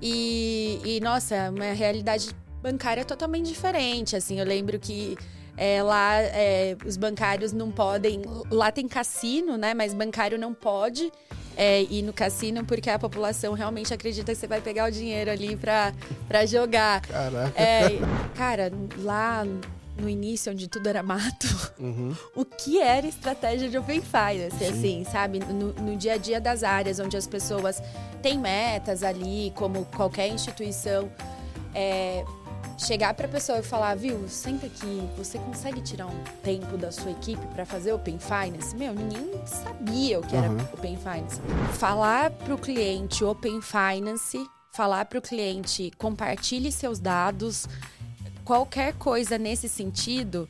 E, e nossa, uma realidade bancária totalmente diferente. Assim, eu lembro que é, lá é, os bancários não podem. Lá tem cassino, né? Mas bancário não pode é, ir no cassino porque a população realmente acredita que você vai pegar o dinheiro ali pra, pra jogar. Caraca. É, cara, lá no início, onde tudo era mato, Uhum. o que era estratégia de Open Finance, Sim. assim, sabe? No, no dia a dia das áreas, onde as pessoas têm metas ali, como qualquer instituição, é, chegar para a pessoa e falar, viu, senta aqui, você consegue tirar um tempo da sua equipe para fazer Open Finance? Meu, ninguém sabia o que era Uhum. Open Finance. Falar para o cliente Open Finance, falar para o cliente compartilhe seus dados, qualquer coisa nesse sentido,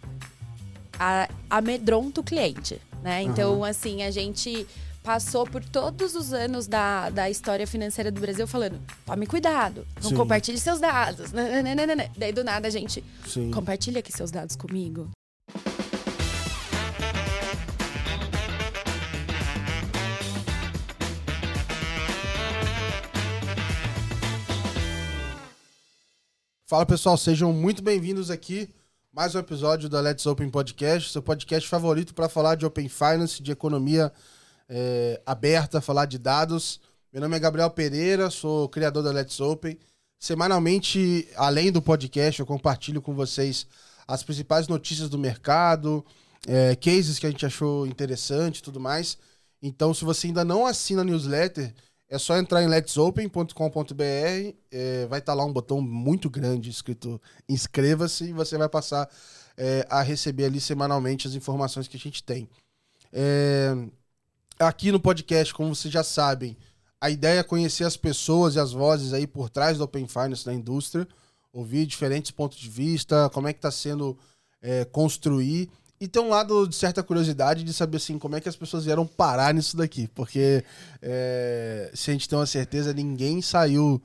a- amedronta o cliente, né? Então, assim, a gente passou por todos os anos da, da história financeira do Brasil falando, tome cuidado, não Sim. compartilhe seus dados. nananana. Daí, do nada, a gente, Sim. compartilha aqui seus dados comigo. Fala pessoal, sejam muito bem-vindos aqui. Mais um episódio da Let's Open Podcast, seu podcast favorito para falar de Open Finance, de economia é, aberta, falar de dados. Meu nome é Gabriel Pereira, sou criador da Let's Open. Semanalmente, além do podcast, eu compartilho com vocês as principais notícias do mercado, é, cases que a gente achou interessante e tudo mais. Então, se você ainda não assina a newsletter, é só entrar em letsopen.com.br, é, vai estar lá um botão muito grande escrito inscreva-se e você vai passar é, a receber ali semanalmente as informações que a gente tem. É, aqui no podcast, como vocês já sabem, a ideia é conhecer as pessoas e as vozes aí por trás do Open Finance na indústria, ouvir diferentes pontos de vista, como é que está sendo é, construir e tem um lado de certa curiosidade de saber assim como é que as pessoas vieram parar nisso daqui, porque é, se a gente tem uma certeza, ninguém saiu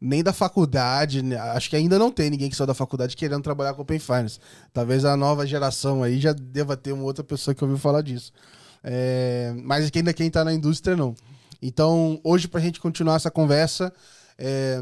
nem da faculdade, né? acho que ainda não tem ninguém que saiu da faculdade querendo trabalhar com Open Finance. Talvez a nova geração aí já deva ter uma outra pessoa que ouviu falar disso. É, mas ainda quem está na indústria não. Então, hoje, para a gente continuar essa conversa, é,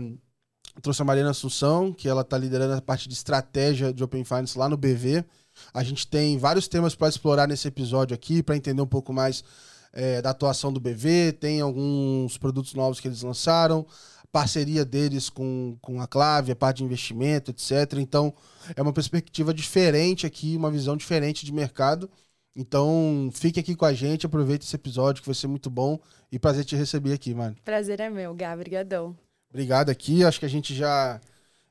trouxe a Mariana Assunção, que ela está liderando a parte de estratégia de Open Finance lá no BV. A gente tem vários temas para explorar nesse episódio aqui, para entender um pouco mais é, da atuação do BV. Tem alguns produtos novos que eles lançaram, parceria deles com, com a Clave, a parte de investimento, etc. Então, é uma perspectiva diferente aqui, uma visão diferente de mercado. Então, fique aqui com a gente, aproveite esse episódio que vai ser muito bom e prazer te receber aqui, mano. Prazer é meu, Gá, brigadão. Obrigado aqui. Acho que a gente já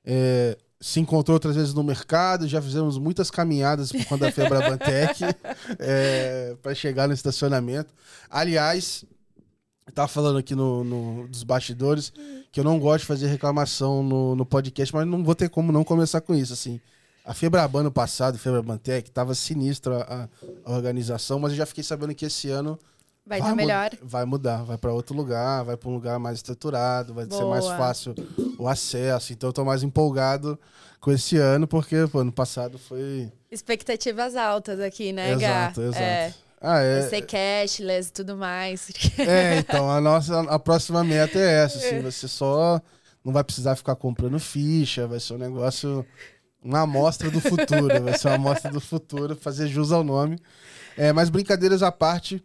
é, se encontrou outras vezes no mercado, já fizemos muitas caminhadas por conta da Febrabantec é, para chegar no estacionamento. Aliás, eu tava falando aqui no, no- dos bastidores que eu não gosto de fazer reclamação no, no podcast, mas não vou ter como não começar com isso, assim. A Febraban no passado, Febrabantec, tava sinistra a, a organização, mas eu já fiquei sabendo que esse ano Vai estar mu- melhor. Vai mudar, vai para outro lugar, vai para um lugar mais estruturado, vai ser mais Boa. fácil o acesso. Então eu tô mais empolgado com esse ano, porque pô, ano passado foi. Expectativas altas aqui, né, Gá? exato, exato. É, Ah, vai é, ser cashless e tudo mais. é, então a nossa a próxima meta é essa, assim, você só não vai precisar ficar comprando ficha, vai ser um negócio uma amostra do futuro, vai ser uma amostra do futuro, fazer jus ao nome. É, mas brincadeiras à parte,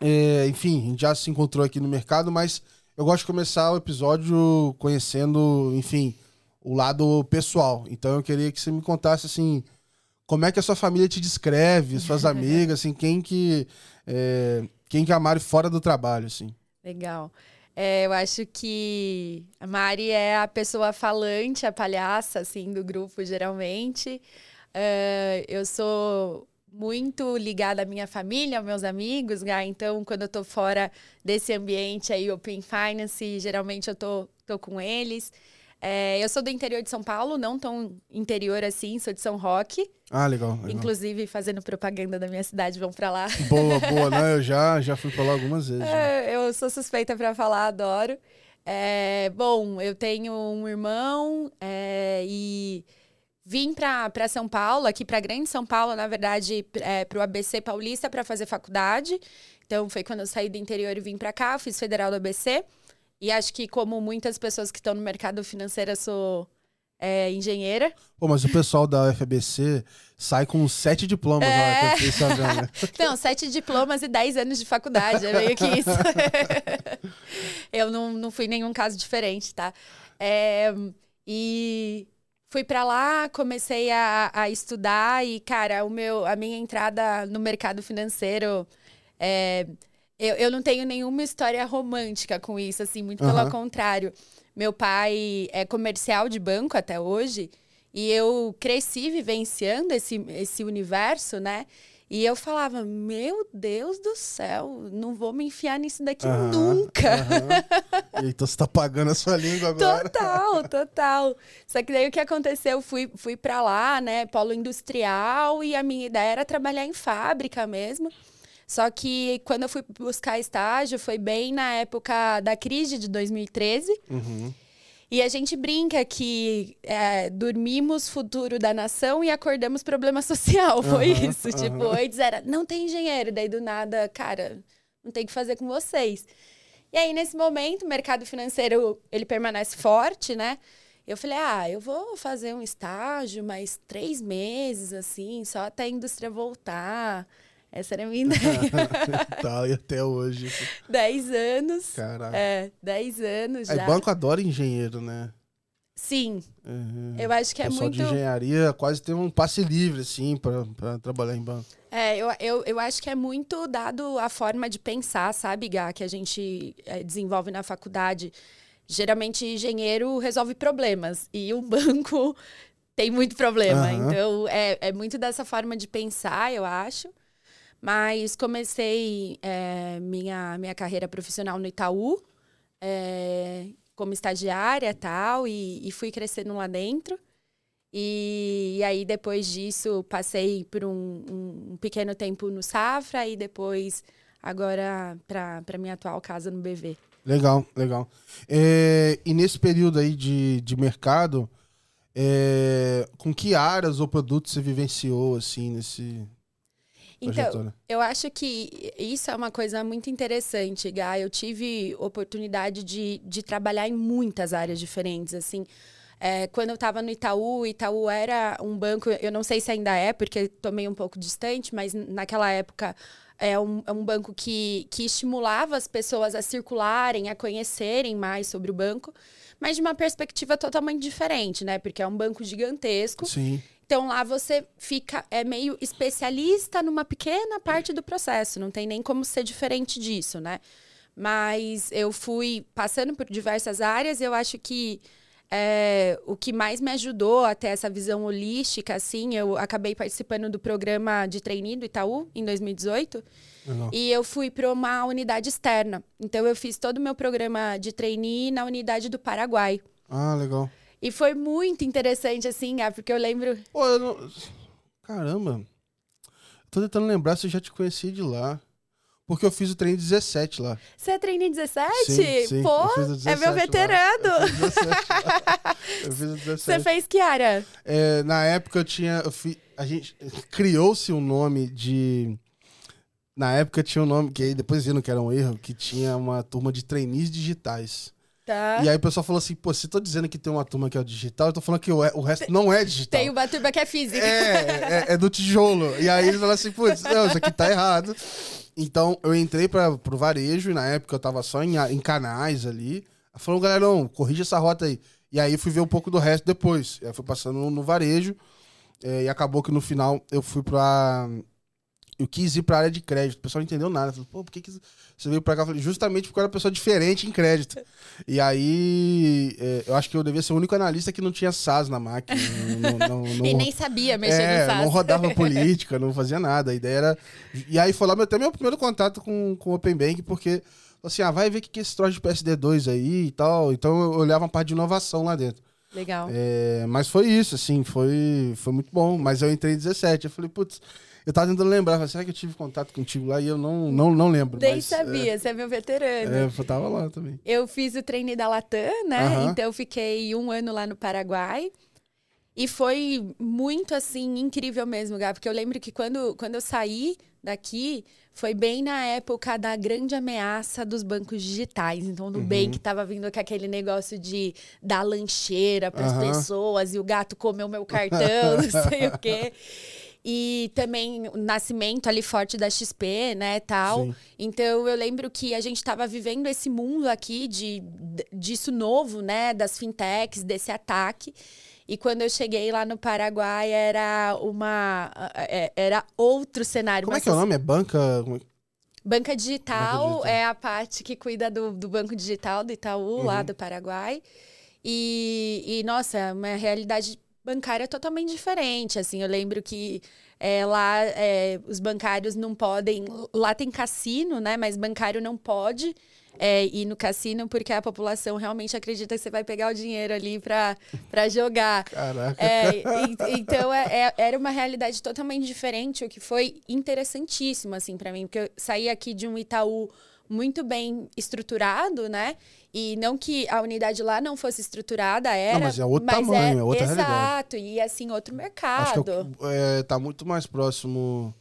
é, enfim, a gente já se encontrou aqui no mercado, mas eu gosto de começar o episódio conhecendo, enfim, o lado pessoal. Então eu queria que você me contasse assim, como é que a sua família te descreve, suas amigas, assim, quem que é, quem que é a Mari fora do trabalho, assim. Legal. É, eu acho que a Mari é a pessoa falante, a palhaça, assim, do grupo, geralmente. É, eu sou muito ligada à minha família, aos meus amigos, né? então quando eu tô fora desse ambiente aí, Open Finance, geralmente eu tô, tô com eles. É, eu sou do interior de São Paulo, não tão interior assim, sou de São Roque. Ah, legal. legal. Inclusive, fazendo propaganda da minha cidade, vão pra lá. Boa, boa, né? Eu já, já fui pra lá algumas vezes. É, eu sou suspeita pra falar, adoro. É, bom, eu tenho um irmão é, e vim para São Paulo, aqui para Grande São Paulo, na verdade, é, para o ABC Paulista para fazer faculdade. Então foi quando eu saí do interior e vim para cá, fiz federal do ABC. E acho que, como muitas pessoas que estão no mercado financeiro, eu sou é, engenheira. Pô, mas o pessoal da UFBC sai com sete diplomas É. lá, que eu fiquei sabendo. Não, sete diplomas e dez anos de faculdade, é meio que isso. eu não, não fui nenhum caso diferente, tá? É, e fui pra lá, comecei a, a estudar e, cara, o meu, a minha entrada no mercado financeiro, é, eu, eu não tenho nenhuma história romântica com isso, assim, muito pelo Aham. contrário. Meu pai é comercial de banco até hoje e eu cresci vivenciando esse, esse universo, né? E eu falava, meu Deus do céu, não vou me enfiar nisso daqui Aham, nunca. aham. Então você tá pagando a sua língua agora. Total, total. Só que daí o que aconteceu, eu fui, fui para lá, né, polo industrial, e a minha ideia era trabalhar em fábrica mesmo. Só que quando eu fui buscar estágio, foi bem na época da crise de 2013. Uhum. E a gente brinca que é, dormimos futuro da nação e acordamos problema social. Foi Aham, isso. aham. Tipo, antes era, não tem engenheiro. Daí do nada, cara, não tem o que fazer com vocês. E aí, nesse momento, o mercado financeiro, ele permanece forte, né? Eu falei, ah, eu vou fazer um estágio, mais três meses, assim, só até a indústria voltar. Essa era a minha ideia. tá, e até hoje. dez anos. Caraca. É, dez anos Aí, já. banco adora engenheiro, né? Sim, Uhum. eu acho que O é muito... de engenharia quase tem um passe livre, assim, pra, pra trabalhar em banco. É, eu, eu, eu acho que é muito dado a forma de pensar, sabe, Gá, que a gente é, desenvolve na faculdade. Geralmente, engenheiro resolve problemas e um banco tem muito problema. Aham. Então, é, é muito dessa forma de pensar, eu acho. Mas comecei é, minha, minha carreira profissional no Itaú, é, como estagiária tal, e, e fui crescendo lá dentro. E, aí, depois disso, passei por um, um- um pequeno tempo no Safra e depois, agora, para minha atual casa no BV. Legal, legal. É, e nesse período aí de, de mercado, é, com que áreas ou produtos você vivenciou, assim, nesse Então, eu acho que isso é uma coisa muito interessante, Gá. Eu tive oportunidade de, de trabalhar em muitas áreas diferentes, assim. É, quando eu estava no Itaú, Itaú era um banco, eu não sei se ainda é, porque estou meio um pouco distante, mas naquela época é um, é um banco que, que estimulava as pessoas a circularem, a conhecerem mais sobre o banco, mas de uma perspectiva totalmente diferente, né? Porque é um banco gigantesco. Sim. Então lá você fica é meio especialista numa pequena parte do processo, não tem nem como ser diferente disso, né? Mas eu fui passando por diversas áreas e eu acho que é, o que mais me ajudou a ter essa visão holística, assim, eu acabei participando do programa de trainee do Itaú em 2018 Legal. e eu fui para uma unidade externa. Então eu fiz todo o meu programa de trainee na unidade do Paraguai. Ah, legal. E foi muito interessante, assim, ah, porque eu lembro Pô, eu não... Caramba. Tô tentando lembrar se eu já te conheci de lá. Porque eu fiz o treino 17 lá. Você é trainee 17? Sim, sim, Pô, eu fiz o 17 é meu lá. veterano. Eu fiz o 17 lá. Eu fiz o Você 17. fez que área? É, na época eu tinha. Eu fi- a gente criou-se um nome de. Na época tinha um nome, que aí depois viram que era um erro, que tinha uma turma de trainees digitais. Tá. E aí o pessoal falou assim: pô, se eu tô dizendo que tem uma turma que é o digital, eu tô falando que o, o resto não é digital. Tem uma turma que é física. É, é, é do tijolo. E aí eles falaram assim, putz, não, isso aqui tá errado. Então eu entrei para pro varejo e na época eu tava só em, em canais ali. Falou, galerão, corrige essa rota aí. E aí fui ver um pouco do resto depois. E aí fui passando no, no varejo. é, e acabou que no final eu fui pra. Eu quis ir pra área de crédito. O pessoal não entendeu nada. Falei, pô, por que, que você veio pra cá? Eu falei, justamente porque eu era uma pessoa diferente em crédito. E aí, é, eu acho que eu devia ser o único analista que não tinha SAS na máquina. Não, não- não- E nem sabia mexer é, no SAS. não rodava política, não fazia nada. A ideia era. E aí foi lá até meu primeiro contato com, com o Open Bank, porque assim, ah, vai ver o que que é esse troço de PSD2 aí e tal. Então eu olhava uma parte de inovação lá dentro. Legal. É, mas foi isso, assim, foi, foi muito bom. Mas eu entrei em 17. Eu falei, putz, eu tava tentando lembrar, será que eu tive contato contigo lá? E eu não, não, não lembro. Nem mas, sabia, você é meu veterano. É, é, eu tava lá também. Eu fiz o treine da Latam, né? Aham. Então eu fiquei um ano lá no Paraguai. E foi muito, assim, incrível mesmo, Gá. Porque eu lembro que quando, quando eu saí daqui, foi bem na época da grande ameaça dos bancos digitais. Então, o Nubank estava vindo com aquele negócio de dar lancheira para as Aham. pessoas e o gato comeu meu cartão, não sei o quê. E também o nascimento ali forte da XP, né, tal. Sim. Então eu lembro que a gente estava vivendo esse mundo aqui de disso novo, né, das fintechs, desse ataque. E quando eu cheguei lá no Paraguai era uma é, era outro cenário. Como é que é o nome? É banca. é- Banca digital, Banca digital. é a parte que cuida do, do banco digital do Itaú, Uhum. lá do Paraguai. E, e, nossa, é uma realidade bancária totalmente diferente. Assim, eu lembro que é, lá é, os bancários não podem. Lá tem cassino, né? Mas bancário não pode. é, ir no cassino porque a população realmente acredita que você vai pegar o dinheiro ali para jogar. Caraca. É, e- então é- é- era uma realidade totalmente diferente, o que foi interessantíssimo assim para mim, porque eu saí aqui de um Itaú muito bem estruturado, né? E não que a unidade lá não fosse estruturada, era. mas é outro tamanho, é outra Exato, realidade. e assim, outro Acho mercado. que é, é, tá muito mais próximo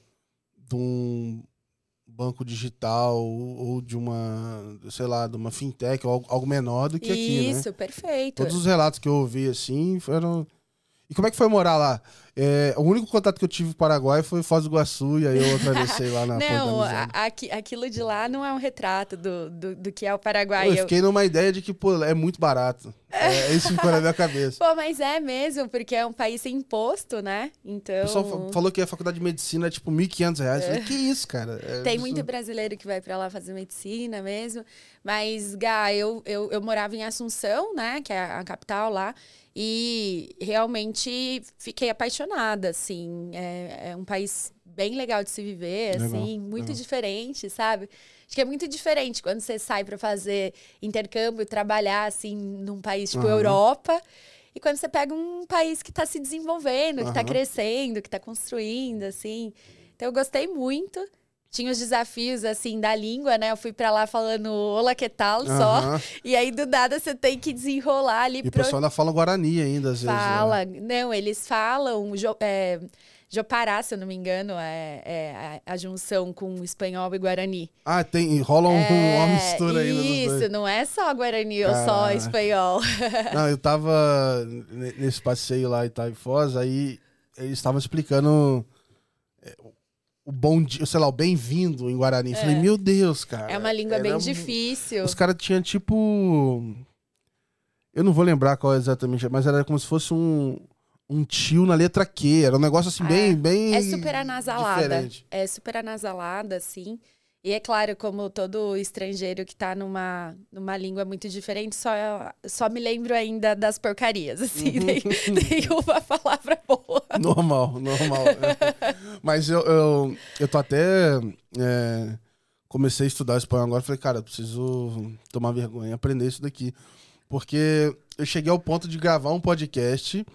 de um banco digital ou de uma, sei lá, de uma fintech ou algo, menor do que aqui, né? Isso, perfeito. Todos os relatos que eu ouvi, assim, foram... E como é que foi morar lá? É, o único contato que eu tive com o Paraguai foi Foz do Iguaçu, e aí eu atravessei lá na Não, aqui- aquilo de lá não é um retrato do, do, do que é o Paraguai. Eu Eu- fiquei numa ideia de que, pô, é muito barato. É, isso ficou na minha cabeça. Pô, mas é mesmo, porque é um país sem imposto, né? Então. O pessoal fa- falou que a faculdade de medicina é tipo 1.500 reais. Eu falei, que isso, cara? É Tem absurdo. muito brasileiro que vai pra lá fazer medicina mesmo. Mas, Gá, eu, eu, eu morava em Assunção, né? Que é a capital lá. E realmente fiquei apaixonada, assim. É, é um país bem legal de se viver, Legal, assim. Muito legal. diferente, sabe? Acho que é muito diferente quando você sai pra fazer intercâmbio, trabalhar, assim, num país tipo Aham. Europa. E quando você pega um país que está se desenvolvendo, que está crescendo, que está construindo, assim. Então, eu gostei muito. Tinha os desafios, assim, da língua, né? Eu fui pra lá falando olá, que tal, só. Aham. E aí, do nada, você tem que desenrolar ali. E o pro- pessoal ainda fala Guarani ainda, às vezes. né? Fala. Não, eles falam... Jo, é, Jopará, se eu não me engano, é, é a, a junção com espanhol e guarani. Ah, tem, rola um, É, uma mistura ainda dos Isso, não é só guarani ou só espanhol. Não, eu tava ne- nesse passeio lá em Itaipós, aí eles estavam explicando o bom dia, sei lá, o bem-vindo em Guarani. Eu Falei, meu Deus, cara. É uma língua bem mu- difícil. Os caras tinham tipo. Eu não vou lembrar qual é exatamente, mas era como se fosse um, um tio na letra Q. Era um negócio assim, bem. bem É super anasalada. diferente. É super anasalada, assim. E é claro, como todo estrangeiro que tá numa, numa língua muito diferente, só, só me lembro ainda das porcarias, assim. Uhum. Nem, nenhuma palavra boa. Normal, normal. É. Mas eu, eu, eu tô até. é, comecei a estudar espanhol agora. Falei, cara, eu preciso tomar vergonha aprender isso daqui. Porque eu cheguei ao ponto de gravar um podcast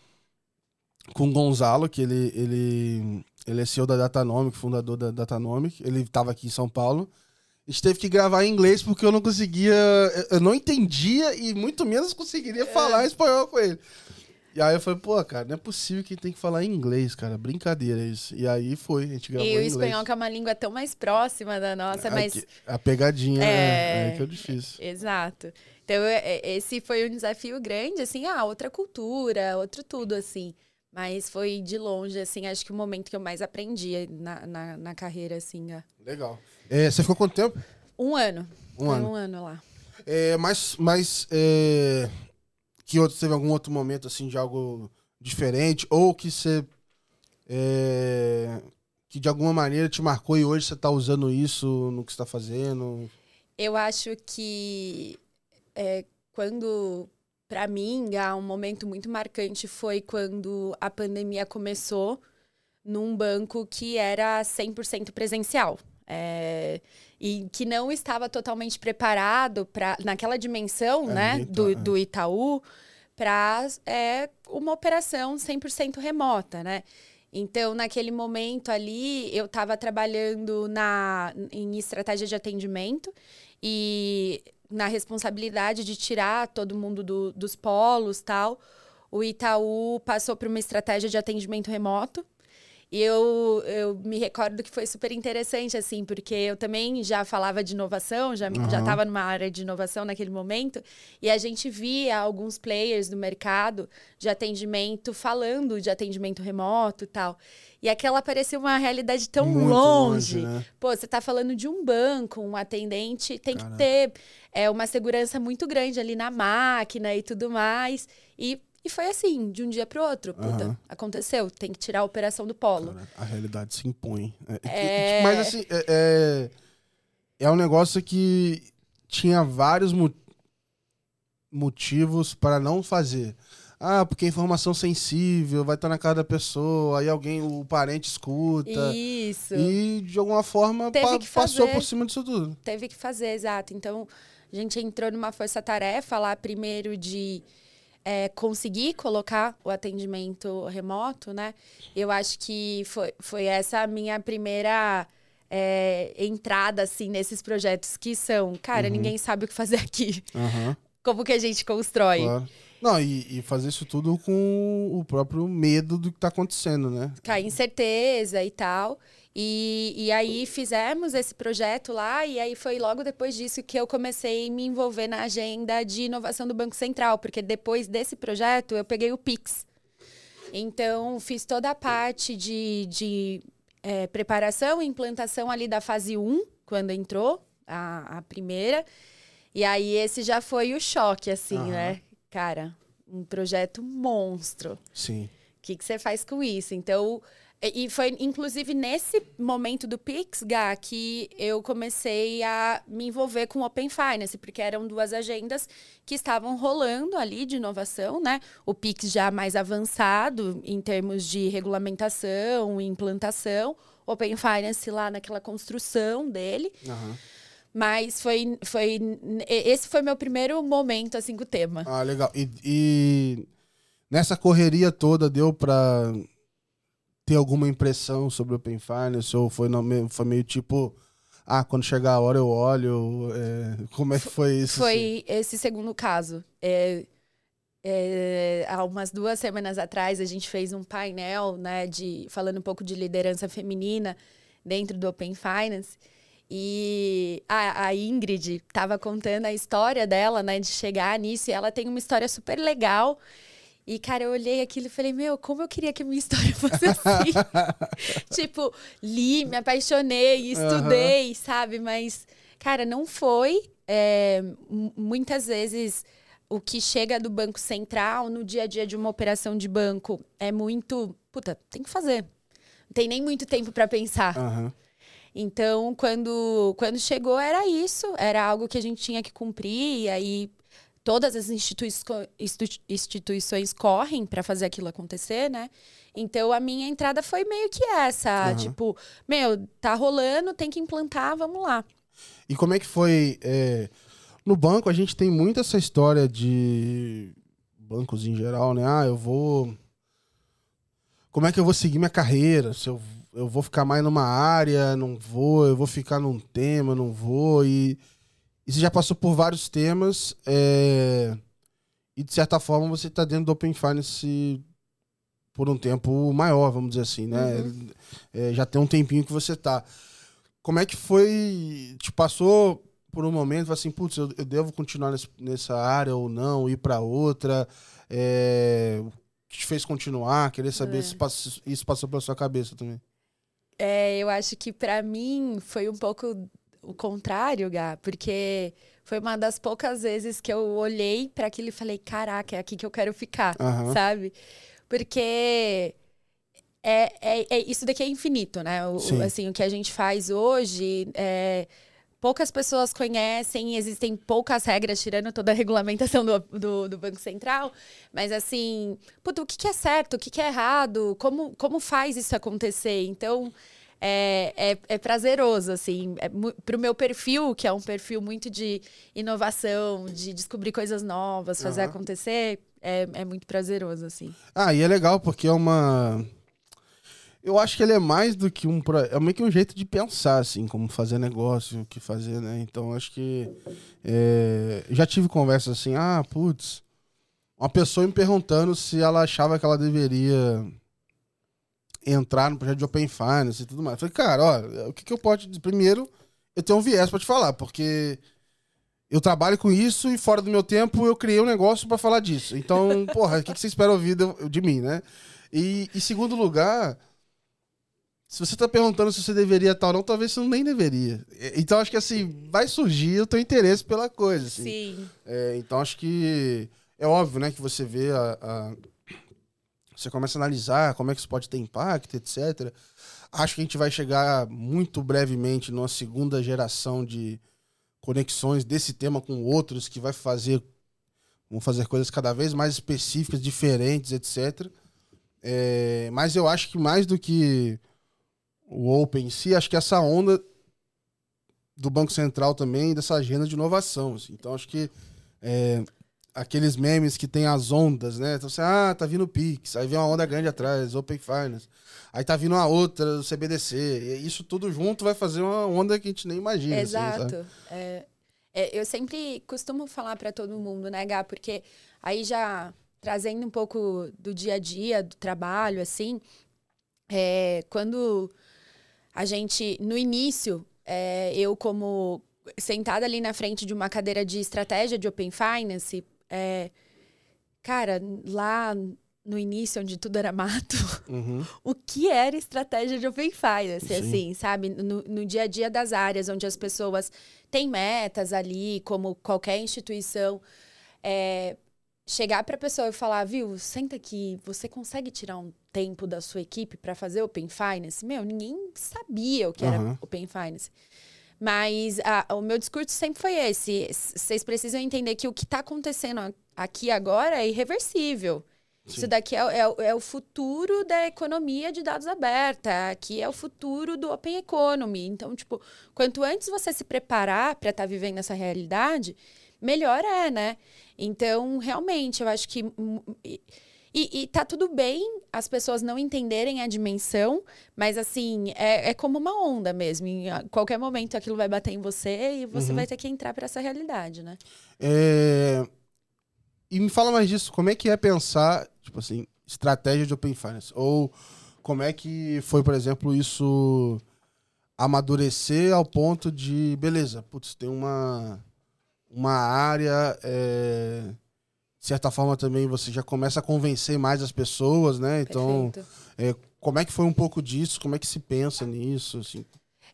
com o Gonzalo, que ele, ele, ele é CEO da Datanomic, fundador da Datanomic. Ele estava aqui em São Paulo. A gente teve que gravar em inglês porque eu não conseguia. Eu não entendia e muito menos conseguiria falar espanhol com ele. E aí eu falei, pô, cara, não é possível que tem que falar em inglês, cara. Brincadeira isso. E aí foi, a gente gravou E o espanhol, que é uma língua tão mais próxima da nossa, mas. Aqui- a pegadinha É. é, é que é difícil. Exato. Então, é- é- esse foi um desafio grande, assim, ah, outra cultura, outro tudo, assim. Mas foi de longe, assim, acho que o momento que eu mais aprendi na, na, na carreira, assim. ó. Legal. É, você ficou quanto tempo? Um ano. Um Foi ano. Um ano lá. É, mas mas é, que outro, teve algum outro momento assim de algo diferente ou que você é, que de alguma maneira te marcou e hoje você tá usando isso no que você tá fazendo? Eu acho que é, quando, para mim, um momento muito marcante foi quando a pandemia começou num banco que era 100% presencial. É, e que não estava totalmente preparado para naquela dimensão É, né, tá, do, é. do Itaú para é, uma operação 100% remota, né? Então, naquele momento ali, eu estava trabalhando na, em estratégia de atendimento e na responsabilidade de tirar todo mundo do- dos polos tal. O Itaú passou por uma estratégia de atendimento remoto. E eu, eu me recordo que foi super interessante, assim, porque eu também já falava de inovação, já Uhum. já estava numa área de inovação naquele momento, e a gente via alguns players do mercado de atendimento falando de atendimento remoto e tal. E aquela parecia uma realidade tão Muito longe. longe, né? Pô, você tá falando de um banco, um atendente tem Caraca. que ter é, uma segurança muito grande ali na máquina e tudo mais. E, e foi assim, de um dia pro outro. Puta, Aham. aconteceu, tem que tirar a operação do polo. Cara, a realidade se impõe. É, É. Mas assim, é, é, é um negócio que tinha vários mo- motivos para não fazer. Ah, porque é informação sensível, vai estar na casa da pessoa, aí alguém, o parente escuta. Isso. E de alguma forma pa- que passou fazer. por cima disso tudo. Teve que fazer, exato. Então, a gente entrou numa força-tarefa lá, primeiro de é, conseguir colocar o atendimento remoto, né? Eu acho que foi, foi essa a minha primeira é, entrada, assim, nesses projetos que são, cara, Uhum. ninguém sabe o que fazer aqui. Aham, Como que a gente constrói? claro. Não, e, e fazer isso tudo com o próprio medo do que tá acontecendo, né? Com a incerteza e tal. E, e aí fizemos esse projeto lá, e aí foi logo depois disso que eu comecei a me envolver na agenda de inovação do Banco Central, porque depois desse projeto eu peguei o Pix. Então, fiz toda a parte de, de eh, preparação e implantação ali da fase 1, quando entrou a, a primeira. E aí esse já foi o choque, assim, Aham. né? Cara, um projeto monstro. Sim. O que, que você faz com isso? Então, e foi inclusive nesse momento do Pix, Gá, que eu comecei a me envolver com Open Finance, porque eram duas agendas que estavam rolando ali de inovação, né? O Pix já mais avançado em termos de regulamentação e implantação, Open Finance lá naquela construção dele. Aham. Mas foi, foi. Esse foi meu primeiro momento assim com o tema. Ah, legal. E, e nessa correria toda deu pra ter alguma impressão sobre o Open Finance? Ou foi, foi meio tipo, ah, quando chegar a hora eu olho? é, como é que foi isso? assim? Foi esse segundo caso. É, é, há umas duas semanas atrás, a gente fez um painel, né, de, falando um pouco de liderança feminina dentro do Open Finance. E a, a Ingrid estava contando a história dela, né, de chegar nisso. E ela tem uma história super legal. E, cara, eu olhei aquilo e falei, meu, como eu queria que a minha história fosse assim. tipo, li, me apaixonei, estudei, sabe? Mas, cara, não foi. É, muitas vezes o que chega do Banco Central no dia a dia de uma operação de banco é muito. Puta, tem que fazer. Não tem nem muito tempo para pensar. Aham. Então, quando, quando chegou, era isso. Era algo que a gente tinha que cumprir. E aí, todas as institui institu- instituições correm para fazer aquilo acontecer, né? Então, a minha entrada foi meio que essa. Aham. Tipo, meu, tá rolando, tem que implantar, vamos lá. E como é que foi? é, No banco a gente tem muito essa história de bancos em geral, né? Ah, eu vou. Como é que eu vou seguir minha carreira? Se eu, eu vou ficar mais numa área, não vou, eu vou ficar num tema, não vou. E, e você já passou por vários temas. é, E de certa forma você está dentro do Open Finance por um tempo maior, vamos dizer assim, né? É, já tem um tempinho que você tá. Como é que foi? Te passou por um momento, assim, putz, eu, eu devo continuar nesse- nessa área ou não, ir para outra? É, o que te fez continuar? Querer saber É. se isso passou pela sua cabeça também. É, eu acho que para mim foi um pouco o contrário, Gá, porque foi uma das poucas vezes que eu olhei para aquilo e falei, caraca, é aqui que eu quero ficar, Aham. sabe? Porque é, é, é- isso daqui é infinito, né? O, o- Sim. assim, o que a gente faz hoje é, poucas pessoas conhecem, existem poucas regras, tirando toda a regulamentação do, do, do Banco Central. Mas assim, puta, o que, que é certo, o que, que é errado, como, como faz isso acontecer? Então, é, é, é prazeroso, assim, é, pro meu perfil, que é um perfil muito de inovação, de descobrir coisas novas, fazer Aham. acontecer, é, é muito prazeroso, assim. Ah, e é legal porque é uma. Eu acho que ele é mais do que um. É meio que um jeito de pensar, assim, como fazer negócio, o que fazer, né? Então acho que. é, Já tive conversas assim, ah, putz. Uma pessoa me perguntando se ela achava que ela deveria entrar no projeto de Open Finance e tudo mais. Eu falei, cara, ó, o que, que eu posso. Primeiro, eu tenho um viés para te falar, porque eu trabalho com isso e fora do meu tempo eu criei um negócio para falar disso. Então, porra, o que, que você espera ouvir de, de mim, né? E, em segundo lugar, se você tá perguntando se você deveria tal ou não, talvez você nem deveria. Então, acho que assim, vai surgir o teu interesse pela coisa. Assim. Sim. É, então, acho que é óbvio, né, que você vê a, a, Você começa a analisar como é que isso pode ter impacto, etc. Acho que a gente vai chegar muito brevemente numa segunda geração de conexões desse tema com outros que vai fazer vão fazer coisas cada vez mais específicas, diferentes, etc. É, mas eu acho que mais do que o Open em si, acho que essa onda do Banco Central também, dessa agenda de inovação. Assim. Então, acho que é, aqueles memes que tem as ondas, né? Então, você, ah, tá vindo o Pix, aí vem uma onda grande atrás, Open Finance, aí tá vindo uma outra do CBDC. Isso tudo junto vai fazer uma onda que a gente nem imagina. Assim, Exato. Assim, é, é, eu sempre costumo falar para todo mundo, né, Gá? Porque aí já trazendo um pouco do dia a dia, do trabalho, assim, é, quando a gente, no início, é, eu como sentada ali na frente de uma cadeira de estratégia de Open Finance, é, cara, lá no início, onde tudo era mato, uhum. o que era estratégia de Open Finance, Sim. assim, sabe? No, no, dia a dia das áreas, onde as pessoas têm metas ali, como qualquer instituição, é, chegar para a pessoa e falar, viu, senta aqui, você consegue tirar um tempo da sua equipe para fazer Open Finance? Meu, ninguém sabia o que uhum. era Open Finance. Mas a, o meu discurso sempre foi esse. Vocês precisam entender que o que está acontecendo aqui agora é irreversível. Sim. Isso daqui é, é, é, o futuro da economia de dados aberta. Aqui é o futuro do Open Economy. Então, tipo, quanto antes você se preparar para estar tá vivendo essa realidade, melhor é, né? Então, realmente, eu acho que. E, e tá tudo bem as pessoas não entenderem a dimensão, mas assim, é, é como uma onda mesmo. Em qualquer momento aquilo vai bater em você e você uhum. vai ter que entrar para essa realidade, né? É... E me fala mais disso, como é que é pensar, tipo assim, estratégia de Open Finance? Ou como é que foi, por exemplo, isso amadurecer ao ponto de, beleza, putz, tem uma, uma área. É de certa forma também você já começa a convencer mais as pessoas, né? Então, é, como é que foi um pouco disso? Como é que se pensa nisso? Assim?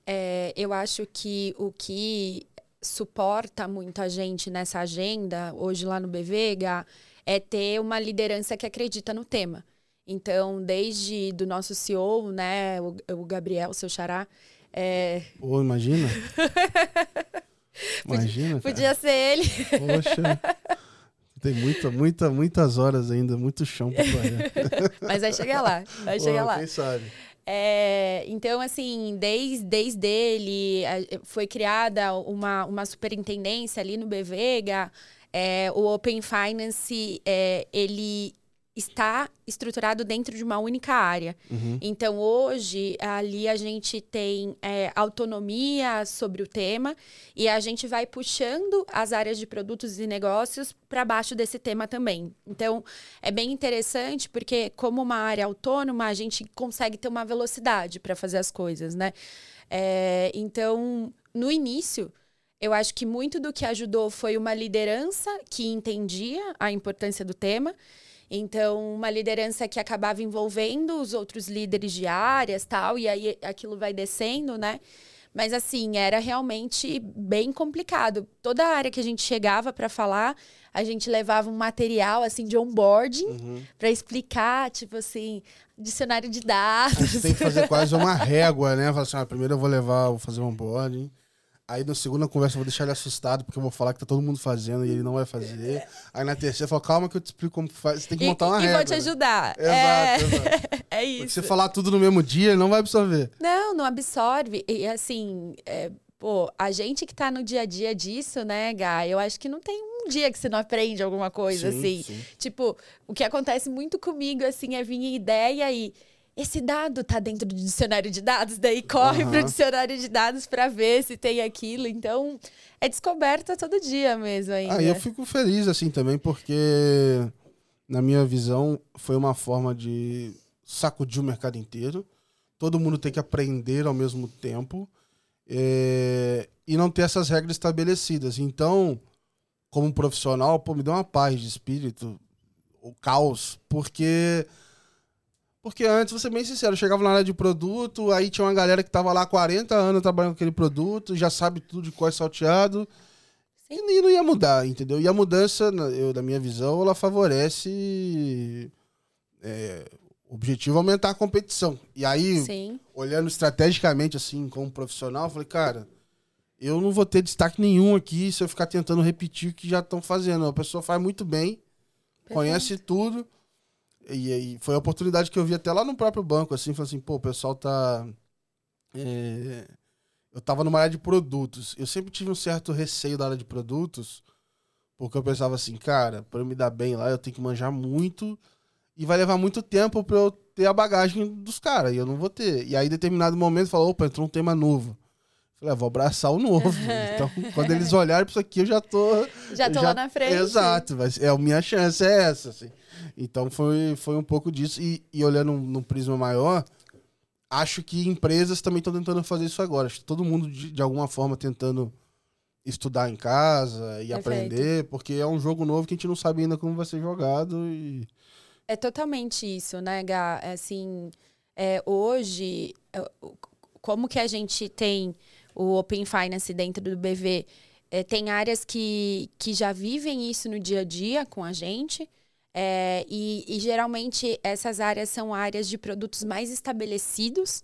É, eu acho que o que suporta muito a gente nessa agenda, hoje lá no BVega, é ter uma liderança que acredita no tema. Então, desde do nosso CEO, né, o, o Gabriel, seu xará, é... Imagina. imagina, Podia, podia ser ele. Poxa. Tem muita, muita, muitas horas ainda, muito chão para correr. Mas vai chegar lá, vai Pô, chegar lá. Quem sabe? É, então, assim, desde, desde ele foi criada uma, uma superintendência ali no BVega, é, o Open Finance, é, ele está estruturado dentro de uma única área. Uhum. Então, hoje, ali a gente tem é, autonomia sobre o tema e a gente vai puxando as áreas de produtos e negócios para baixo desse tema também. Então, é bem interessante porque, como uma área autônoma, a gente consegue ter uma velocidade para fazer as coisas, né? É, então, no início, eu acho que muito do que ajudou foi uma liderança que entendia a importância do tema então, uma liderança que acabava envolvendo os outros líderes de áreas, tal, e aí aquilo vai descendo, né? Mas assim, era realmente bem complicado. Toda a área que a gente chegava para falar, a gente levava um material assim de onboarding uhum. para explicar, tipo assim, dicionário de dados. Você tem que fazer quase uma régua, né? Falar assim, ah, primeiro eu vou levar, vou fazer um onboarding. Aí na segunda conversa eu vou deixar ele assustado, porque eu vou falar que tá todo mundo fazendo e ele não vai fazer. Aí na terceira eu falo, calma que eu te explico como faz. Você tem que montar uma e, regra. E vou te ajudar. Né? É... Exato, exato. é isso. Porque se você falar tudo no mesmo dia, ele não vai absorver. Não, não absorve. E assim, é, pô, a gente que tá no dia a dia disso, né, Gá, eu acho que não tem um dia que você não aprende alguma coisa, sim, assim. Sim. Tipo, o que acontece muito comigo, assim, é vir ideia e esse dado tá dentro do dicionário de dados, daí corre uhum. pro dicionário de dados para ver se tem aquilo. Então, é descoberta todo dia mesmo ainda. Ah, eu fico feliz assim também, porque na minha visão foi uma forma de sacudir o mercado inteiro. Todo mundo tem que aprender ao mesmo tempo. É, e não ter essas regras estabelecidas. Então, como profissional, pô, me deu uma paz de espírito, o caos, porque porque antes, vou ser bem sincero, eu chegava na área de produto, aí tinha uma galera que tava lá há 40 anos trabalhando com aquele produto, já sabe tudo de qual é salteado, e não ia mudar, entendeu? E a mudança, eu, da minha visão, ela favorece é, o objetivo é aumentar a competição. E aí, Sim. olhando estrategicamente, assim, como profissional, eu falei, cara, eu não vou ter destaque nenhum aqui se eu ficar tentando repetir o que já estão fazendo. A pessoa faz muito bem, Perfeito. conhece tudo. E aí foi a oportunidade que eu vi até lá no próprio banco, assim, falei assim, pô, o pessoal tá. É... Eu tava numa área de produtos. Eu sempre tive um certo receio da área de produtos, porque eu pensava assim, cara, para eu me dar bem lá, eu tenho que manjar muito e vai levar muito tempo para eu ter a bagagem dos caras, e eu não vou ter. E aí, em determinado momento, falou, opa, entrou um tema novo. Falei, ah, vou abraçar o novo. então, quando eles olharem para isso aqui, eu já tô. Já tô já... lá na frente. Exato, mas é a minha chance é essa, assim. Então foi, foi um pouco disso. E, e olhando num, prisma maior, acho que empresas também estão tentando fazer isso agora. Acho que todo mundo, de, de, alguma forma, tentando estudar em casa e Perfeito. aprender, porque é um jogo novo que a gente não sabe ainda como vai ser jogado. E... É totalmente isso, né, Gá? É assim, é, hoje, é, como que a gente tem o Open Finance dentro do BV, é, tem áreas que, que já vivem isso no dia a dia com a gente. É, e, e, geralmente essas áreas são áreas de produtos mais estabelecidos.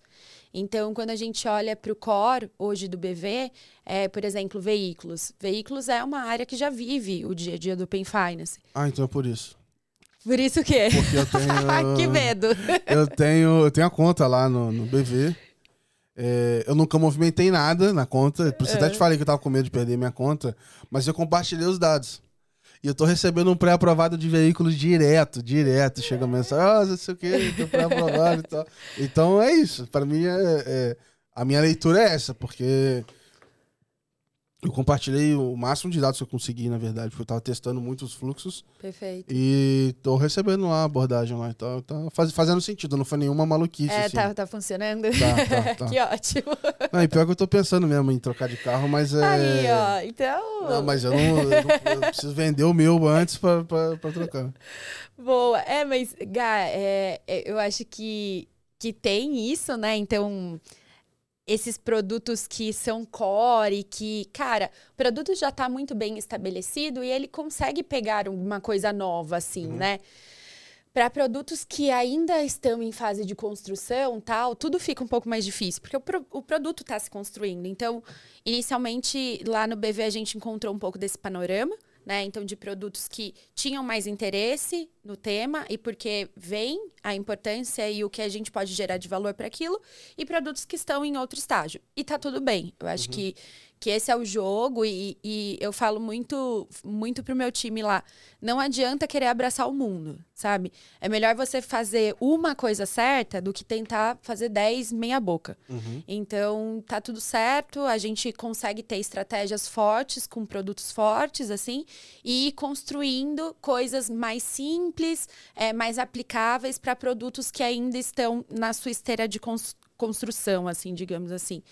Então, quando a gente olha para o core hoje do BV, é, por exemplo, veículos. Veículos é uma área que já vive o dia a dia do Open Finance. Ah, então é por isso. Por isso o quê? Porque eu tenho. que medo! eu tenho, eu tenho a conta lá no, no BV. É, eu nunca movimentei nada na conta. Por isso até te é. falei que eu tava com medo de perder minha conta. Mas eu compartilhei os dados. E eu tô recebendo um pré-aprovado de veículos direto, direto. Chega mensagem, ah, não sei o que, tô pré-aprovado e tal. Então é isso. Para mim, é, é, a minha leitura é essa, porque eu compartilhei o máximo de dados que eu consegui, na verdade, porque eu estava testando muitos fluxos. Perfeito. E estou recebendo lá a abordagem lá. Então, tá faz, fazendo sentido, não foi nenhuma maluquice. É, assim. tá, tá funcionando? Tá, tá, tá. que ótimo. Não, e pior que eu tô pensando mesmo em trocar de carro, mas é. Aí, ó, então. Não, mas eu não, eu, não, eu preciso vender o meu antes para trocar. Boa. É, mas, Gá, é, é, eu acho que, que tem isso, né? Então esses produtos que são core, que, cara, o produto já está muito bem estabelecido e ele consegue pegar uma coisa nova, assim, uhum. né? Para produtos que ainda estão em fase de construção, tal, tudo fica um pouco mais difícil, porque o, pro, o produto está se construindo. Então, inicialmente, lá no BV, a gente encontrou um pouco desse panorama né? Então, de produtos que tinham mais interesse no tema e porque vem a importância e o que a gente pode gerar de valor para aquilo, e produtos que estão em outro estágio. E tá tudo bem. Eu acho uhum. que que esse é o jogo e, e eu falo muito muito pro meu time lá, não adianta querer abraçar o mundo, sabe? É melhor você fazer uma coisa certa do que tentar fazer dez meia boca. Uhum. Então, tá tudo certo, a gente consegue ter estratégias fortes com produtos fortes assim e ir construindo coisas mais simples, é, mais aplicáveis para produtos que ainda estão na sua esteira de construção, assim, digamos assim.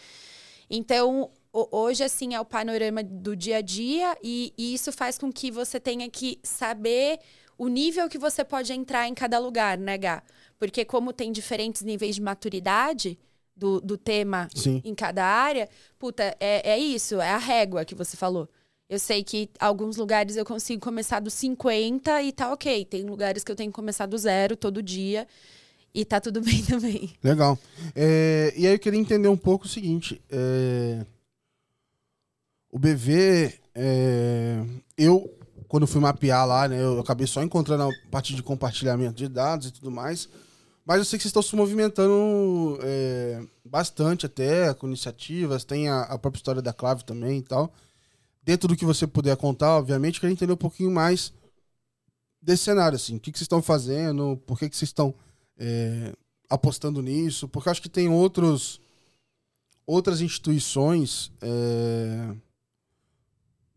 Então, hoje, assim, é o panorama do dia a dia e, e, isso faz com que você tenha que saber o nível que você pode entrar em cada lugar, né, Gá? Porque como tem diferentes níveis de maturidade do, do tema Sim. em cada área, puta, é, é isso, é a régua que você falou. Eu sei que alguns lugares eu consigo começar do 50 e tá ok. Tem lugares que eu tenho que começar do zero todo dia. E tá tudo bem também. Legal. É, e aí eu queria entender um pouco o seguinte. É, o BV, é, eu, quando fui mapear lá, né, eu acabei só encontrando a parte de compartilhamento de dados e tudo mais. Mas eu sei que vocês estão se movimentando é, bastante até, com iniciativas, tem a, a, própria história da Clave também e tal. Dentro do que você puder contar, obviamente, queria entender um pouquinho mais desse cenário, assim. O que, que vocês estão fazendo, por que, que vocês estão é, apostando nisso, porque acho que tem outros outras instituições é,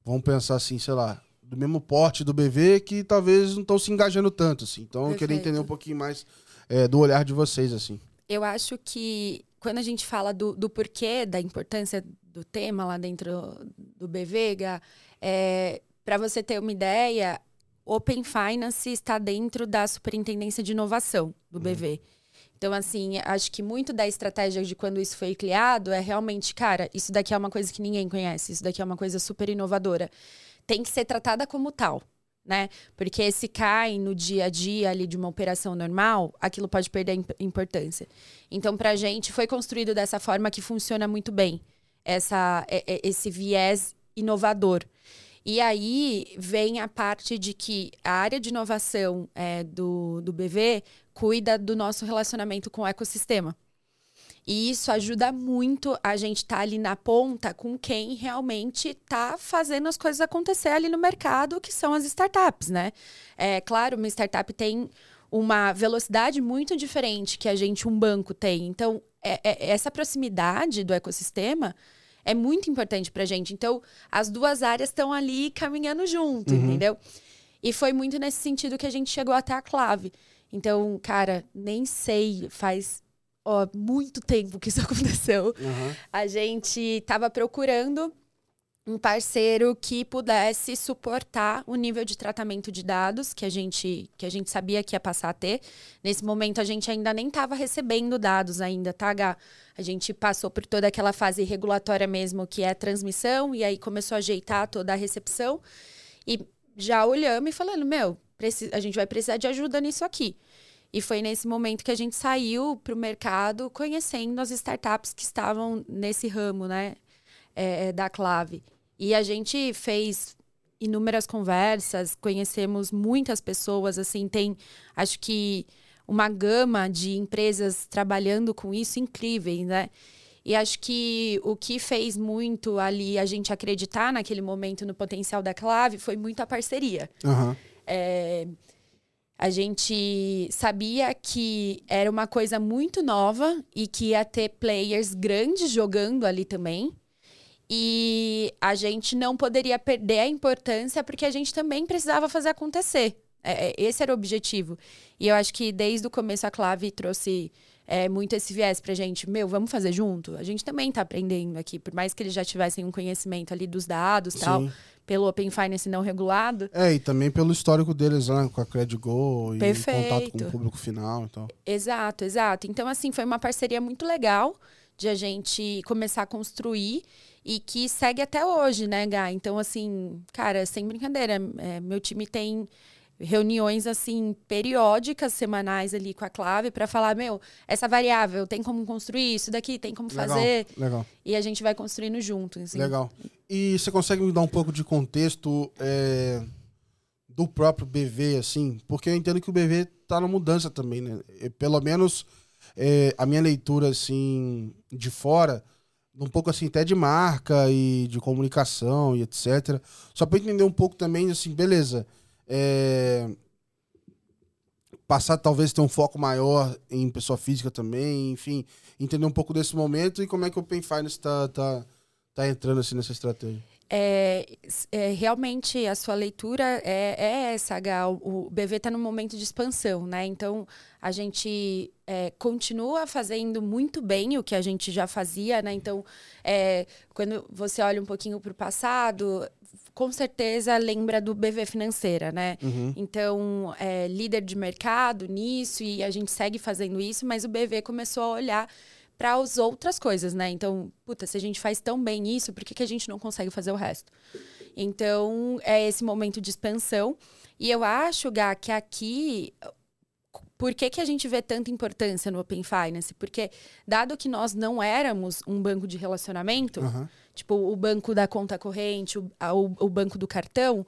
vamos pensar assim, sei lá, do mesmo porte do BV que talvez não estão se engajando tanto, assim. Então Perfeito. eu queria entender um pouquinho mais é, do olhar de vocês, assim. Eu acho que quando a gente fala do, do porquê, da importância do tema lá dentro do BVega, é, para você ter uma ideia, Open Finance está dentro da Superintendência de Inovação do BV. Então, assim, acho que muito da estratégia de quando isso foi criado é realmente, cara, isso daqui é uma coisa que ninguém conhece, isso daqui é uma coisa super inovadora. Tem que ser tratada como tal, né? Porque se cai no dia a dia ali de uma operação normal, aquilo pode perder importância. Então, para a gente, foi construído dessa forma que funciona muito bem, essa, esse viés inovador. E aí vem a parte de que a área de inovação é, do, do BV cuida do nosso relacionamento com o ecossistema. E isso ajuda muito a gente estar tá ali na ponta com quem realmente está fazendo as coisas acontecer ali no mercado, que são as startups, né? É claro, uma startup tem uma velocidade muito diferente que a gente, um banco, tem. Então, é, é, essa proximidade do ecossistema é muito importante pra gente. Então, as duas áreas estão ali caminhando junto, uhum. entendeu? E foi muito nesse sentido que a gente chegou até a clave. Então, cara, nem sei, faz ó, muito tempo que isso aconteceu. Uhum. A gente estava procurando um parceiro que pudesse suportar o nível de tratamento de dados que a gente que a gente sabia que ia passar a ter. Nesse momento a gente ainda nem estava recebendo dados ainda, tá, H? A gente passou por toda aquela fase regulatória mesmo, que é a transmissão, e aí começou a ajeitar toda a recepção. E já olhamos e falando, meu, a gente vai precisar de ajuda nisso aqui. E foi nesse momento que a gente saiu para o mercado conhecendo as startups que estavam nesse ramo, né, é, da clave. E a gente fez inúmeras conversas, conhecemos muitas pessoas, assim, tem, acho que uma gama de empresas trabalhando com isso incríveis, né? E acho que o que fez muito ali a gente acreditar naquele momento no potencial da Clave foi muito a parceria. Uhum. É, a gente sabia que era uma coisa muito nova e que ia ter players grandes jogando ali também. E a gente não poderia perder a importância porque a gente também precisava fazer acontecer. É, é, esse era o objetivo. E eu acho que desde o começo a Clave trouxe é, muito esse viés pra gente. Meu, vamos fazer junto? A gente também tá aprendendo aqui. Por mais que eles já tivessem um conhecimento ali dos dados e tal, pelo Open Finance não regulado. É, e também pelo histórico deles, né? Com a CredGo e Perfeito. contato com o público final e tal. Exato, exato. Então, assim, foi uma parceria muito legal de a gente começar a construir e que segue até hoje, né, Gá? Então, assim, cara, sem brincadeira, é, meu time tem reuniões assim periódicas semanais ali com a clave para falar meu essa variável tem como construir isso daqui tem como legal, fazer legal e a gente vai construindo junto assim. legal e você consegue me dar um pouco de contexto é, do próprio BV assim porque eu entendo que o BV está na mudança também né pelo menos é, a minha leitura assim de fora um pouco assim até de marca e de comunicação e etc. Só para entender um pouco também assim, beleza. É... Passar talvez ter um foco maior em pessoa física também, enfim, entender um pouco desse momento e como é que o Open Finance está tá, tá entrando assim nessa estratégia. É, é, realmente a sua leitura é, é essa, Gal. O BV está num momento de expansão, né? Então a gente é, continua fazendo muito bem o que a gente já fazia, né? Então, é, quando você olha um pouquinho para o passado, com certeza lembra do BV Financeira, né? Uhum. Então, é líder de mercado nisso e a gente segue fazendo isso, mas o BV começou a olhar para as outras coisas, né? Então, puta, se a gente faz tão bem isso, por que, que a gente não consegue fazer o resto? Então, é esse momento de expansão. E eu acho, Gá, que aqui. Por que, que a gente vê tanta importância no Open Finance? Porque, dado que nós não éramos um banco de relacionamento, uhum. Tipo o banco da conta corrente, o, o, o banco do cartão,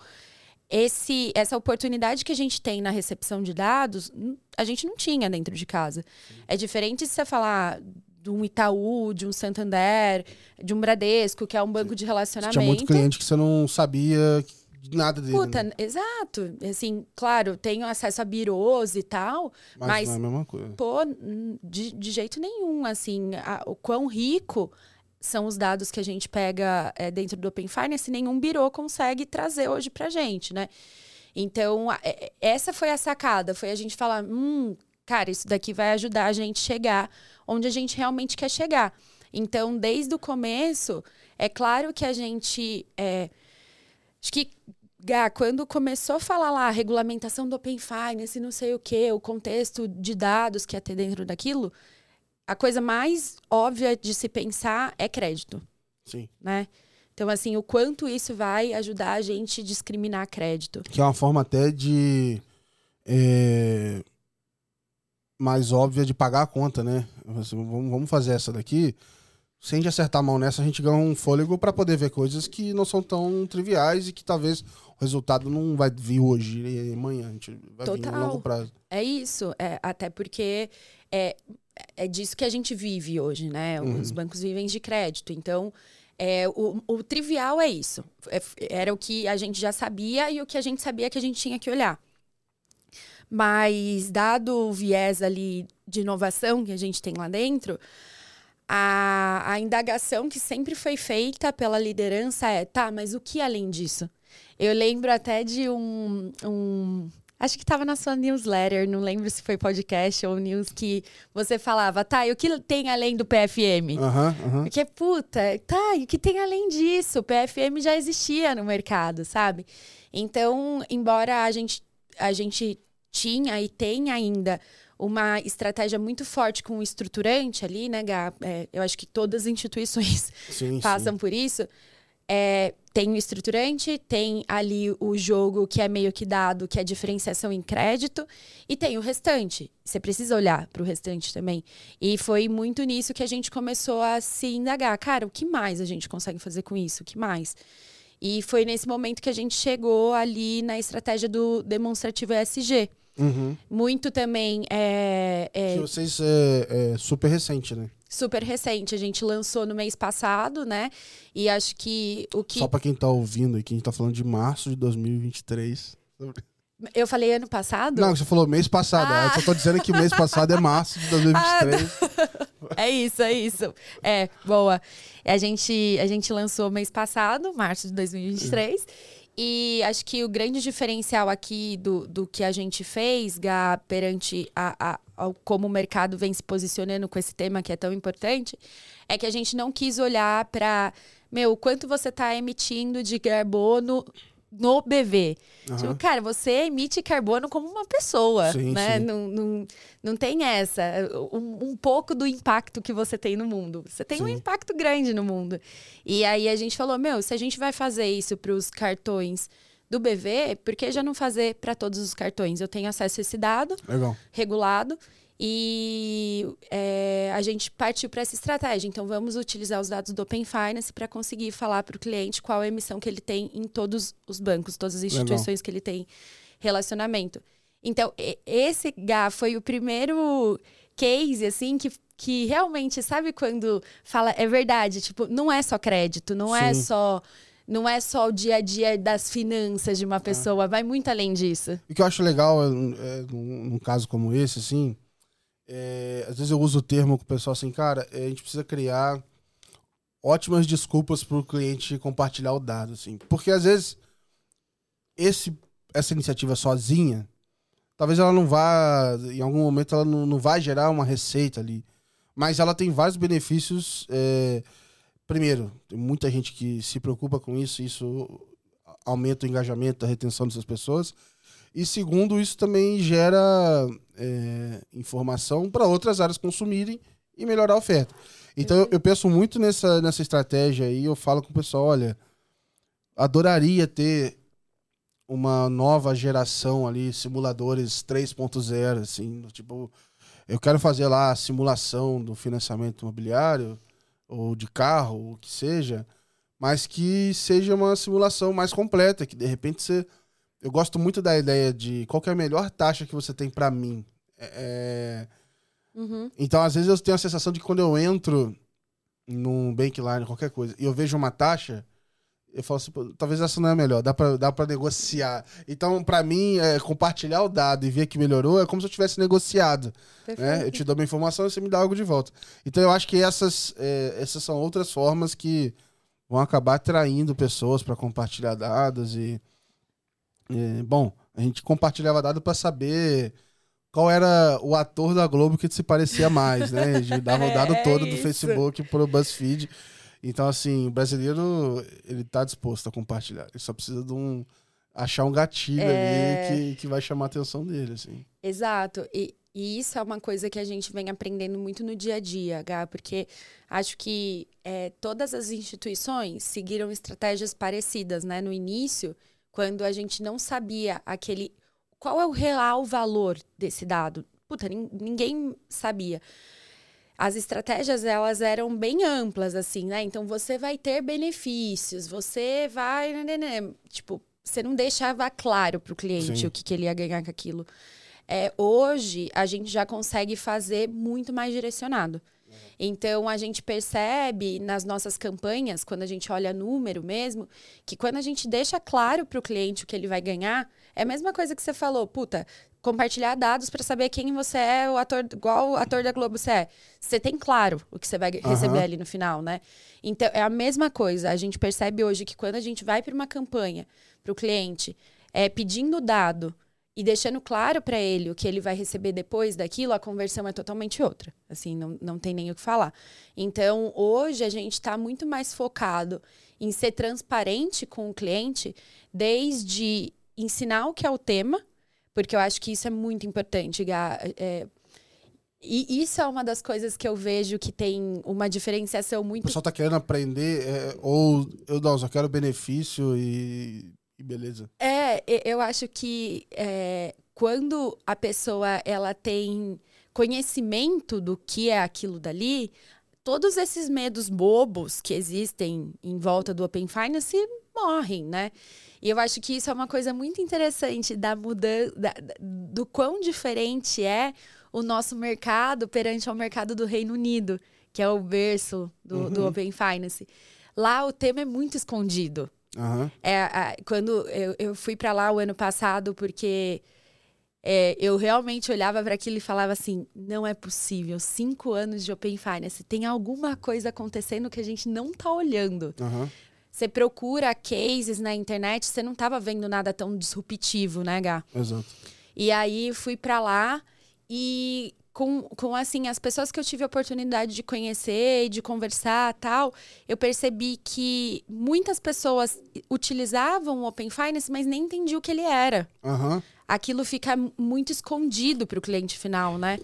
esse, essa oportunidade que a gente tem na recepção de dados, a gente não tinha dentro de casa. É diferente de você falar de um Itaú, de um Santander, de um Bradesco, que é um banco de relacionamento. Tinha muito cliente que você não sabia nada dele. Puta, né? exato. Assim, claro, tenho acesso a birôs e tal, mas, mas não é a mesma coisa. Pô, de, de jeito nenhum, assim, a, o quão rico são os dados que a gente pega é, dentro do Open Finance, nenhum birô consegue trazer hoje pra gente, né? Então, a, essa foi a sacada, foi a gente falar, hum, cara, isso daqui vai ajudar a gente chegar onde a gente realmente quer chegar. Então, desde o começo, é claro que a gente. É, acho que Gá, quando começou a falar lá a regulamentação do Open Finance, não sei o que, o contexto de dados que ia ter dentro daquilo, a coisa mais óbvia de se pensar é crédito. Sim. Né? Então, assim, o quanto isso vai ajudar a gente a discriminar crédito. Que é uma forma até de. É, mais óbvia de pagar a conta, né? Vamos fazer essa daqui se a gente acertar a mão nessa, a gente ganha um fôlego para poder ver coisas que não são tão triviais e que talvez o resultado não vai vir hoje e amanhã. A gente vai Total. vir no longo prazo. É isso. É, até porque é, é disso que a gente vive hoje, né? Uhum. Os bancos vivem de crédito. Então, é, o, o trivial é isso. É, era o que a gente já sabia e o que a gente sabia que a gente tinha que olhar. Mas, dado o viés ali de inovação que a gente tem lá dentro, a, a indagação que sempre foi feita pela liderança é: tá, mas o que além disso? Eu lembro até de um. um acho que estava na sua newsletter, não lembro se foi podcast ou news, que você falava, tá, e o que tem além do PFM? Uhum, uhum. Porque, puta, tá, e o que tem além disso? O PFM já existia no mercado, sabe? Então, embora a gente, a gente tinha e tem ainda uma estratégia muito forte com o estruturante ali, né, Gá? É, eu acho que todas as instituições sim, passam sim. por isso. É, tem o estruturante, tem ali o jogo que é meio que dado, que é diferenciação em crédito, e tem o restante. Você precisa olhar para o restante também. E foi muito nisso que a gente começou a se indagar. Cara, o que mais a gente consegue fazer com isso? O que mais? E foi nesse momento que a gente chegou ali na estratégia do demonstrativo ESG. Uhum. Muito também é, é... Que vocês é, é, super recente, né? Super recente. A gente lançou no mês passado, né? E acho que o que. Só para quem tá ouvindo aqui, a gente tá falando de março de 2023. Eu falei ano passado? Não, você falou mês passado. Ah. Eu só tô dizendo que mês passado é março de 2023. Ah, é isso, é isso. É, boa. A gente, a gente lançou mês passado, março de 2023. E acho que o grande diferencial aqui do, do que a gente fez, Gá, perante a, a, como o mercado vem se posicionando com esse tema que é tão importante, é que a gente não quis olhar para, meu, quanto você está emitindo de carbono no BV. Uhum. Tipo, cara, você emite carbono como uma pessoa, sim, né? Sim. Não, não, não tem essa. Um, um, pouco do impacto que você tem no mundo. Você tem sim. um impacto grande no mundo. E aí a gente falou, meu, se a gente vai fazer isso para os cartões do BV, por que já não fazer para todos os cartões? Eu tenho acesso a esse dado Legal. regulado. E é, a gente partiu para essa estratégia. Então, vamos utilizar os dados do Open Finance para conseguir falar para o cliente qual a emissão que ele tem em todos os bancos, todas as instituições Legal. que ele tem relacionamento. Então, esse GA foi o primeiro case, assim, que, que realmente, sabe quando fala, é verdade, tipo, não é só crédito, não é Sim. é só não é só o dia a dia das finanças de uma é. pessoa, é. vai muito além disso. O que eu acho legal, é, é, num, caso como esse, assim, é, às vezes eu uso o termo com o pessoal assim, cara, é, a gente precisa criar ótimas desculpas para o cliente compartilhar o dado, assim. Porque às vezes esse, essa iniciativa sozinha, talvez ela não vá, em algum momento ela não, não vai gerar uma receita ali. Mas ela tem vários benefícios. É, primeiro, tem muita gente que se preocupa com isso, isso aumenta o engajamento, a retenção dessas pessoas. E segundo, isso também gera é, informação para outras áreas consumirem e melhorar a oferta. Então eu, eu, penso muito nessa, nessa estratégia aí, eu falo com o pessoal, olha, adoraria ter uma nova geração ali, simuladores 3.0, assim, tipo, eu quero fazer lá a simulação do financiamento imobiliário, ou de carro, ou o que seja, mas que seja uma simulação mais completa, que de repente você eu gosto muito da ideia de qual é a melhor taxa que você tem para mim. É... Uhum. Então, às vezes, eu tenho a sensação de que quando eu entro num bankline, qualquer coisa, e eu vejo uma taxa, eu falo assim, talvez essa não é a melhor, dá pra, dá pra negociar. Então, para mim, é, compartilhar o dado e ver que melhorou é como se eu tivesse negociado. Né? Eu te dou uma informação e você me dá algo de volta. Então, eu acho que essas, é, essas são outras formas que vão acabar atraindo pessoas para compartilhar dados e é, bom, a gente compartilhava dado para saber qual era o ator da Globo que se parecia mais, né? De dar rodado É todo do. Facebook pro BuzzFeed. Então, assim, o brasileiro, ele tá disposto a compartilhar. Ele só precisa de um... Achar um gatilho É. ali que, que vai chamar a atenção dele, assim. Exato. E, e isso é uma coisa que a gente vem aprendendo muito no dia a dia, Gá, porque acho que é, todas as instituições seguiram estratégias parecidas, né? No início, quando a gente não sabia aquele. Qual é o real valor desse dado? Puta, nin- ninguém sabia. As estratégias, elas eram bem amplas, assim, né? Então, você vai ter benefícios, você vai... né, né, né. Tipo, você não deixava claro para o cliente Sim. o que, que ele ia ganhar com aquilo. É, hoje, a gente já consegue fazer muito mais direcionado. Então, a gente percebe nas nossas campanhas, quando a gente olha número mesmo, que quando a gente deixa claro para o cliente o que ele vai ganhar, é a mesma coisa que você falou, puta, compartilhar dados para saber quem você é, o ator, igual o ator da Globo você é. Você tem claro o que você vai receber Aham. ali no final, né? Então, é a mesma coisa. A gente percebe hoje que quando a gente vai para uma campanha, para o cliente, é, pedindo dado e deixando claro para ele o que ele vai receber depois daquilo, a conversão é totalmente outra. Assim, não, não tem nem o que falar. Então, hoje a gente está muito mais focado em ser transparente com o cliente, desde ensinar o que é o tema, porque eu acho que isso é muito importante. É, e isso é uma das coisas que eu vejo que tem uma diferenciação O muito pessoal tá querendo aprender, é, ou eu não, só quero benefício e, e beleza. É, eu acho que é, quando a pessoa ela tem conhecimento do que é aquilo dali, todos esses medos bobos que existem em volta do Open Finance morrem, né? E eu acho que isso é uma coisa muito interessante da mudança, do quão diferente é o nosso mercado perante ao mercado do Reino Unido, que é o berço do, do Uhum. Open Finance. Lá o tema é muito escondido. Aham. É, a- quando eu, eu fui pra lá o ano passado, porque é, eu realmente olhava para aquilo e falava assim: não é possível, cinco anos de Open Finance, tem alguma coisa acontecendo que a gente não tá olhando. Aham. Você procura cases na internet, você não tava vendo nada tão disruptivo, né, Gá? Exato. E aí fui pra lá e com, com assim as pessoas que eu tive a oportunidade de conhecer e de conversar tal, eu percebi que muitas pessoas utilizavam o Open Finance, mas nem entendiam o que ele era. Aham. Aquilo fica muito escondido para o cliente final, né?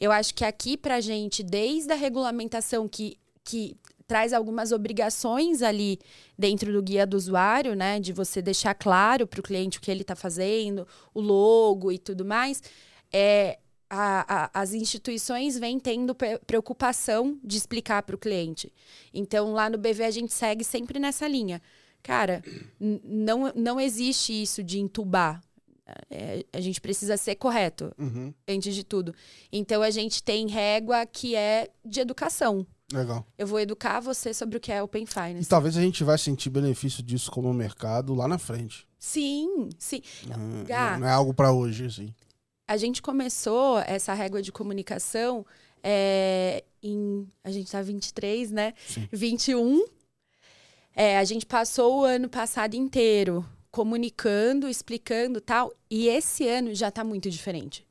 Eu acho que aqui pra gente, desde a regulamentação que, que traz algumas obrigações ali dentro do guia do usuário, né? De você deixar claro para o cliente o que ele está fazendo, o logo e tudo mais. É, a- a- as instituições vêm tendo pre- preocupação de explicar para o cliente. Então, lá no BV, a gente segue sempre nessa linha. Cara, não, não existe isso de entubar. É, a gente precisa ser correto, Uhum. antes de tudo. Então, a gente tem régua que é de educação. Legal. Eu vou educar você sobre o que é Open E Finance. talvez a gente vai sentir benefício disso como mercado lá na frente. Sim, sim. Uhum. Gá. Não é algo pra hoje, assim. A gente começou essa régua de comunicação é, em. A gente tá 23, né? Sim. 21. É, a gente passou o ano passado inteiro comunicando, explicando tal. E esse ano já tá muito diferente.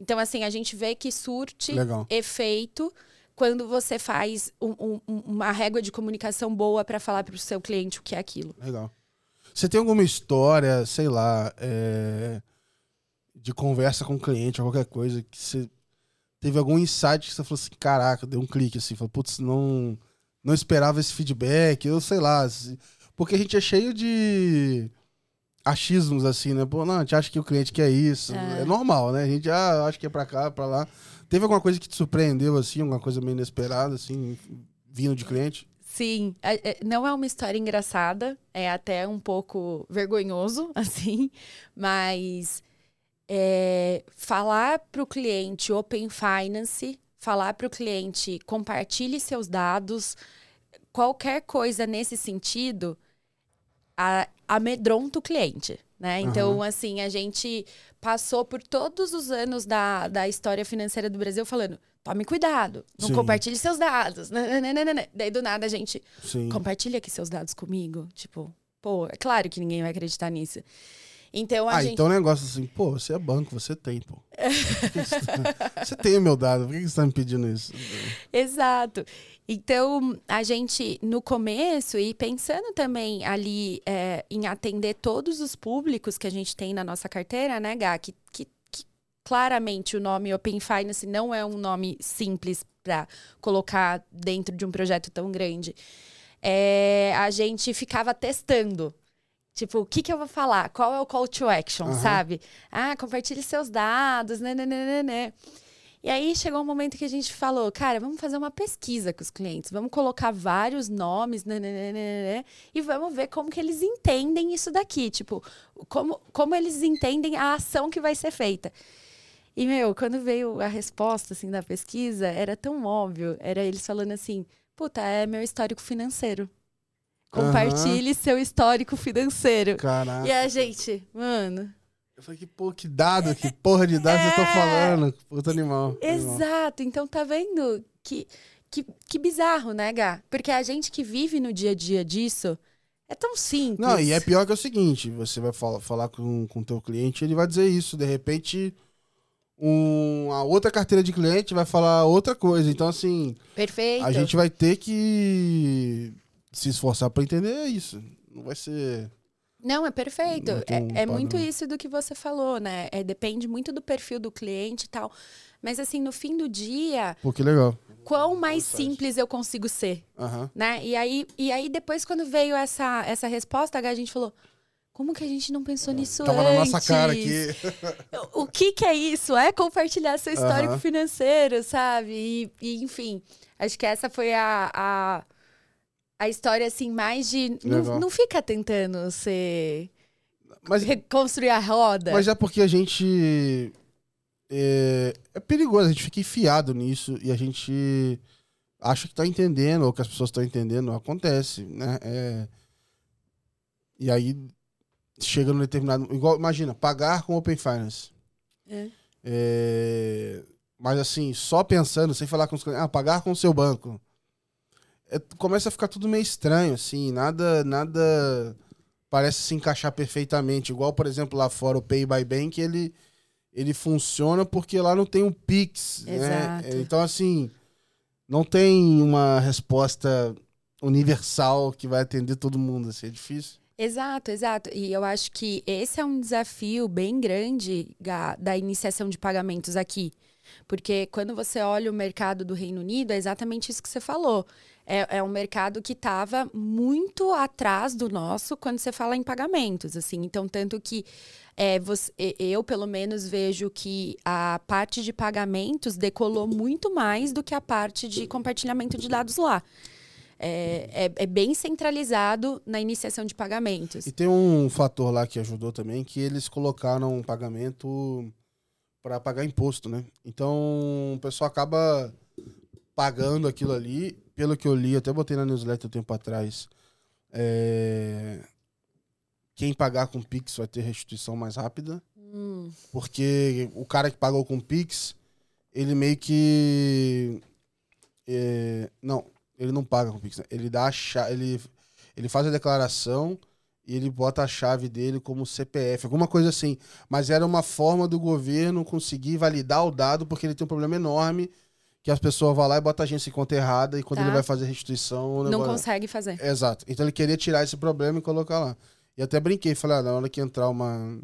Então, assim, a gente vê que surte Legal. efeito quando você faz um- um- uma régua de comunicação boa para falar para o seu cliente o que é aquilo. Legal. Você tem alguma história, sei lá, é, de conversa com o cliente ou qualquer coisa que você teve algum insight que você falou assim, caraca, deu um clique assim, falou, putz, não, não esperava esse feedback, eu sei lá. Porque a gente é cheio de achismos assim, né? Pô, não, a gente acha que o cliente quer isso. É, É. normal, né? A gente ah, acha que é pra cá, pra lá. Teve alguma coisa que te surpreendeu, assim, alguma coisa meio inesperada, assim, vindo de cliente? Sim, é- é- não é uma história engraçada, é até um pouco vergonhoso, assim, mas é, falar para o cliente Open Finance, falar para o cliente compartilhe seus dados, qualquer coisa nesse sentido, a- amedronta o cliente. Né? Então, assim, a gente passou por todos os anos da, da história financeira do Brasil falando: tome cuidado, não Sim. compartilhe seus dados. nananana. Daí, do nada, a gente Sim. compartilha aqui seus dados comigo. Tipo, pô, é claro que ninguém vai acreditar nisso. Então a ah, gente. então o negócio assim, pô, você é banco, você tem, pô. você tem o meu dado, por que você tá me pedindo isso? Exato. Então, a gente, no começo, e pensando também ali é, em atender todos os públicos que a gente tem na nossa carteira, né, Gá? Que, que, que claramente o nome Open Finance não é um nome simples para colocar dentro de um projeto tão grande. É, a gente ficava testando. Tipo, o que, que eu vou falar? Qual é o call to action, uhum. sabe? Ah, compartilhe seus dados, né, né, né, né, né. E aí chegou um momento que a gente falou, cara, vamos fazer uma pesquisa com os clientes, vamos colocar vários nomes, né, né, né, e vamos ver como que eles entendem isso daqui, tipo, como, como eles entendem a ação que vai ser feita. E, meu, quando veio a resposta, assim, da pesquisa, era tão óbvio, era eles falando assim, puta, é meu histórico financeiro. Compartilhe uhum. seu histórico financeiro. Caraca. E a gente, mano, eu falei, que, pô, que dado, que porra de dados é... eu tô falando. Puta animal. Exato. Então, tá vendo que, que, que bizarro, né, Gá? Porque a gente que vive no dia a dia disso é tão simples. Não, e é pior que é o seguinte: você vai falar, falar com o teu cliente, ele vai dizer isso. De repente, um, a outra carteira de cliente vai falar outra coisa. Então, assim. Perfeito. A gente vai ter que se esforçar para entender isso. Não vai ser. Não, é perfeito. É, é muito isso do que você falou, né? É, depende muito do perfil do cliente e tal. Mas assim, no fim do dia. Pô, que legal. Quão mais simples eu consigo ser. Uhum. Né? E, aí, e aí, depois, quando veio essa, essa resposta, a gente falou. Como que a gente não pensou nisso Tava antes? na nossa cara aqui. o que que é isso? É compartilhar seu histórico uhum. financeiro, sabe? E, e, enfim, acho que essa foi a, a a história, assim, mais de. Não, não, fica tentando ser. Mas, reconstruir a roda. Mas é porque a gente. É, é perigoso, a gente fica enfiado nisso e a gente acha que tá entendendo, ou que as pessoas estão entendendo, acontece, né? É, e aí chega num determinado. Igual, imagina, pagar com Open Finance. É. É, mas assim, só pensando, sem falar com os clientes, ah, pagar com o seu banco é, começa a ficar tudo meio estranho, assim, nada, nada parece se encaixar perfeitamente. Igual, por exemplo, lá fora o Pay by Bank, ele, ele funciona porque lá não tem um Pix, né? Exato. né? Então, assim, não tem uma resposta universal que vai atender todo mundo, assim, é difícil. Exato, exato. E eu acho que esse é um desafio bem grande da, da iniciação de pagamentos aqui. Porque quando você olha o mercado do Reino Unido, é exatamente isso que você falou é, é um mercado que estava muito atrás do nosso quando você fala em pagamentos, assim. Então, tanto que é, você, eu, pelo menos, vejo que a parte de pagamentos decolou muito mais do que a parte de compartilhamento de dados lá. É, é, é, bem centralizado na iniciação de pagamentos. E tem um fator lá que ajudou também, que eles colocaram um pagamento para pagar imposto, né? Então o pessoal acaba pagando aquilo ali pelo que eu li, até botei na newsletter um tempo atrás, é... quem pagar com Pix vai ter restituição mais rápida. Hum. Porque o cara que pagou com Pix, ele meio que. É... Não, ele não paga com Pix. Né? Ele dá a chave, ele, ele faz a declaração e ele bota a chave dele como CPF, alguma coisa assim. Mas era uma forma do governo conseguir validar o dado, porque ele tem um problema enorme que as pessoas vão lá e botam a gente em conta errada e quando tá. ele vai fazer restituição. Não consegue fazer. Exato. Então ele queria tirar esse problema e colocar lá. E até brinquei, falei, ah, na hora que entrar uma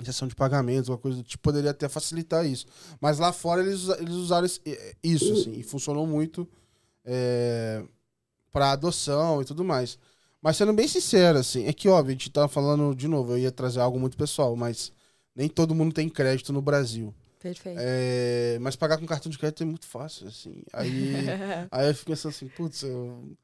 injeção de pagamentos, uma coisa do tipo, poderia até facilitar isso. Mas lá fora eles, eles usaram isso, assim, e funcionou muito é, para adoção e tudo mais. Mas sendo bem sincero, assim, é que óbvio, a gente tá falando de novo, eu ia trazer algo muito pessoal, mas nem todo mundo tem crédito no Brasil. Perfeito. É, mas pagar com cartão de crédito é muito fácil, assim. Aí, aí eu fico pensando assim, putz, eu,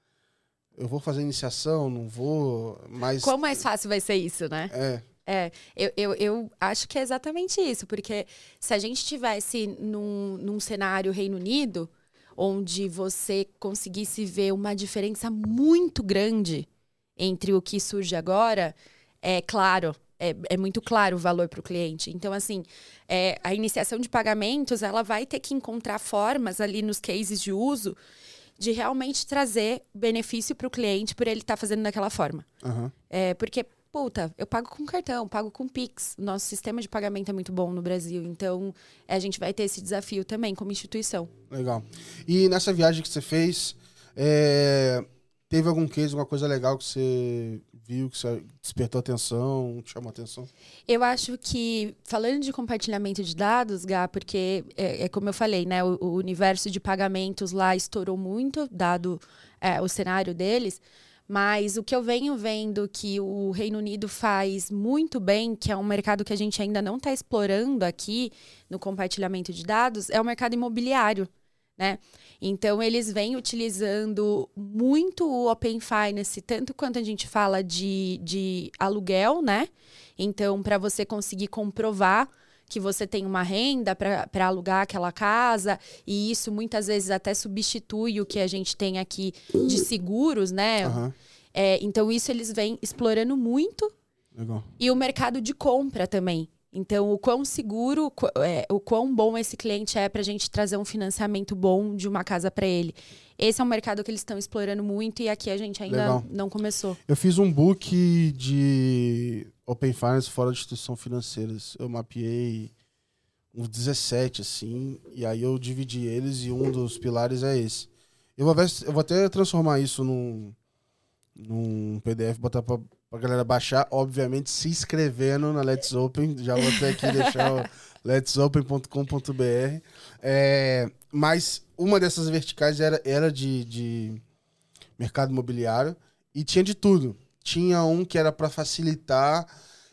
eu vou fazer iniciação, não vou, mas... Quão mais fácil vai ser isso, né? É. É, eu, eu, eu acho que é exatamente isso, porque se a gente tivesse num, num cenário Reino Unido, onde você conseguisse ver uma diferença muito grande entre o que surge agora, é claro, é, é muito claro o valor para o cliente. Então, assim, é, a iniciação de pagamentos, ela vai ter que encontrar formas ali nos cases de uso de realmente trazer benefício para o cliente por ele estar tá fazendo daquela forma. Uhum. É, porque puta, eu pago com cartão, pago com Pix. Nosso sistema de pagamento é muito bom no Brasil. Então, a gente vai ter esse desafio também como instituição. Legal. E nessa viagem que você fez, é, teve algum case, alguma coisa legal que você viu, que despertou atenção, chamou atenção? Eu acho que, falando de compartilhamento de dados, Gá, porque é, é como eu falei, né? O, o, universo de pagamentos lá estourou muito, dado é, o cenário deles. Mas o que eu venho vendo que o Reino Unido faz muito bem, que é um mercado que a gente ainda não está explorando aqui no compartilhamento de dados, é o mercado imobiliário. Né? Então, eles vêm utilizando muito o Open Finance, tanto quanto a gente fala de, de aluguel, né? Então, para você conseguir comprovar que você tem uma renda para alugar aquela casa, e isso muitas vezes até substitui o que a gente tem aqui de seguros, né? Uhum. É, então, isso eles vêm explorando muito. Legal. E o mercado de compra também. Então, o quão seguro, é, o quão bom esse cliente é para a gente trazer um financiamento bom de uma casa para ele. Esse é um mercado que eles estão explorando muito e aqui a gente ainda Legal. não começou. Eu fiz um book de Open Finance fora de instituições financeiras. Eu mapeei uns 17, assim, e aí eu dividi eles e um dos pilares é esse. Eu vou, ver, eu vou até transformar isso num, num PDF, botar pra, pra galera baixar, obviamente se inscrevendo na Let's Open. Já vou até aqui deixar o letsopen.com.br. É, mas uma dessas verticais era, era de, de mercado imobiliário e tinha de tudo. Tinha um que era para facilitar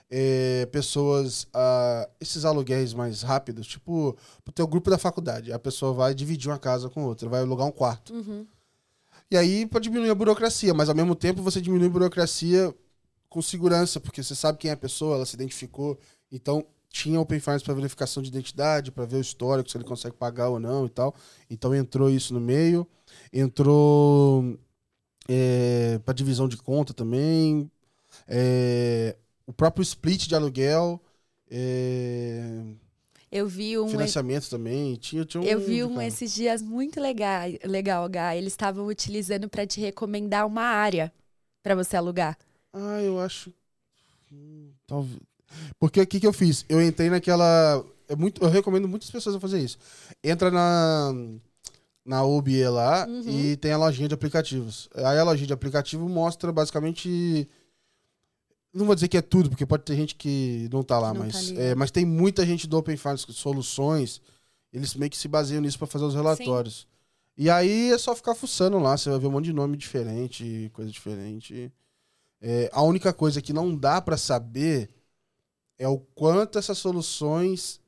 é, pessoas, uh, esses aluguéis mais rápidos, tipo, pro teu grupo da faculdade. A pessoa vai dividir uma casa com outra, vai alugar um quarto. Uhum. E aí para diminuir a burocracia, mas ao mesmo tempo você diminui a burocracia com segurança, porque você sabe quem é a pessoa, ela se identificou. Então tinha Open Finance para verificação de identidade, para ver o histórico, se ele consegue pagar ou não e tal. Então entrou isso no meio. Entrou é, para divisão de conta também. É, o próprio split de aluguel. É, eu vi um. Financiamento também. Tinha, tinha um, eu vi um cara. esses dias muito legal, legal Gá. Eles estavam utilizando para te recomendar uma área para você alugar. Ah, eu acho. Hum, talvez. Porque o que, que eu fiz? Eu entrei naquela. É muito, eu recomendo muitas pessoas a fazer isso. Entra na, na OBE lá uhum. e tem a lojinha de aplicativos. Aí a lojinha de aplicativo mostra basicamente não vou dizer que é tudo, porque pode ter gente que não tá lá, não mas, tá é, mas tem muita gente do Open Finance Soluções, eles meio que se baseiam nisso para fazer os relatórios. Sim. E aí é só ficar fuçando lá, você vai ver um monte de nome diferente, coisa diferente. É, a única coisa que não dá para saber é o quanto essas soluções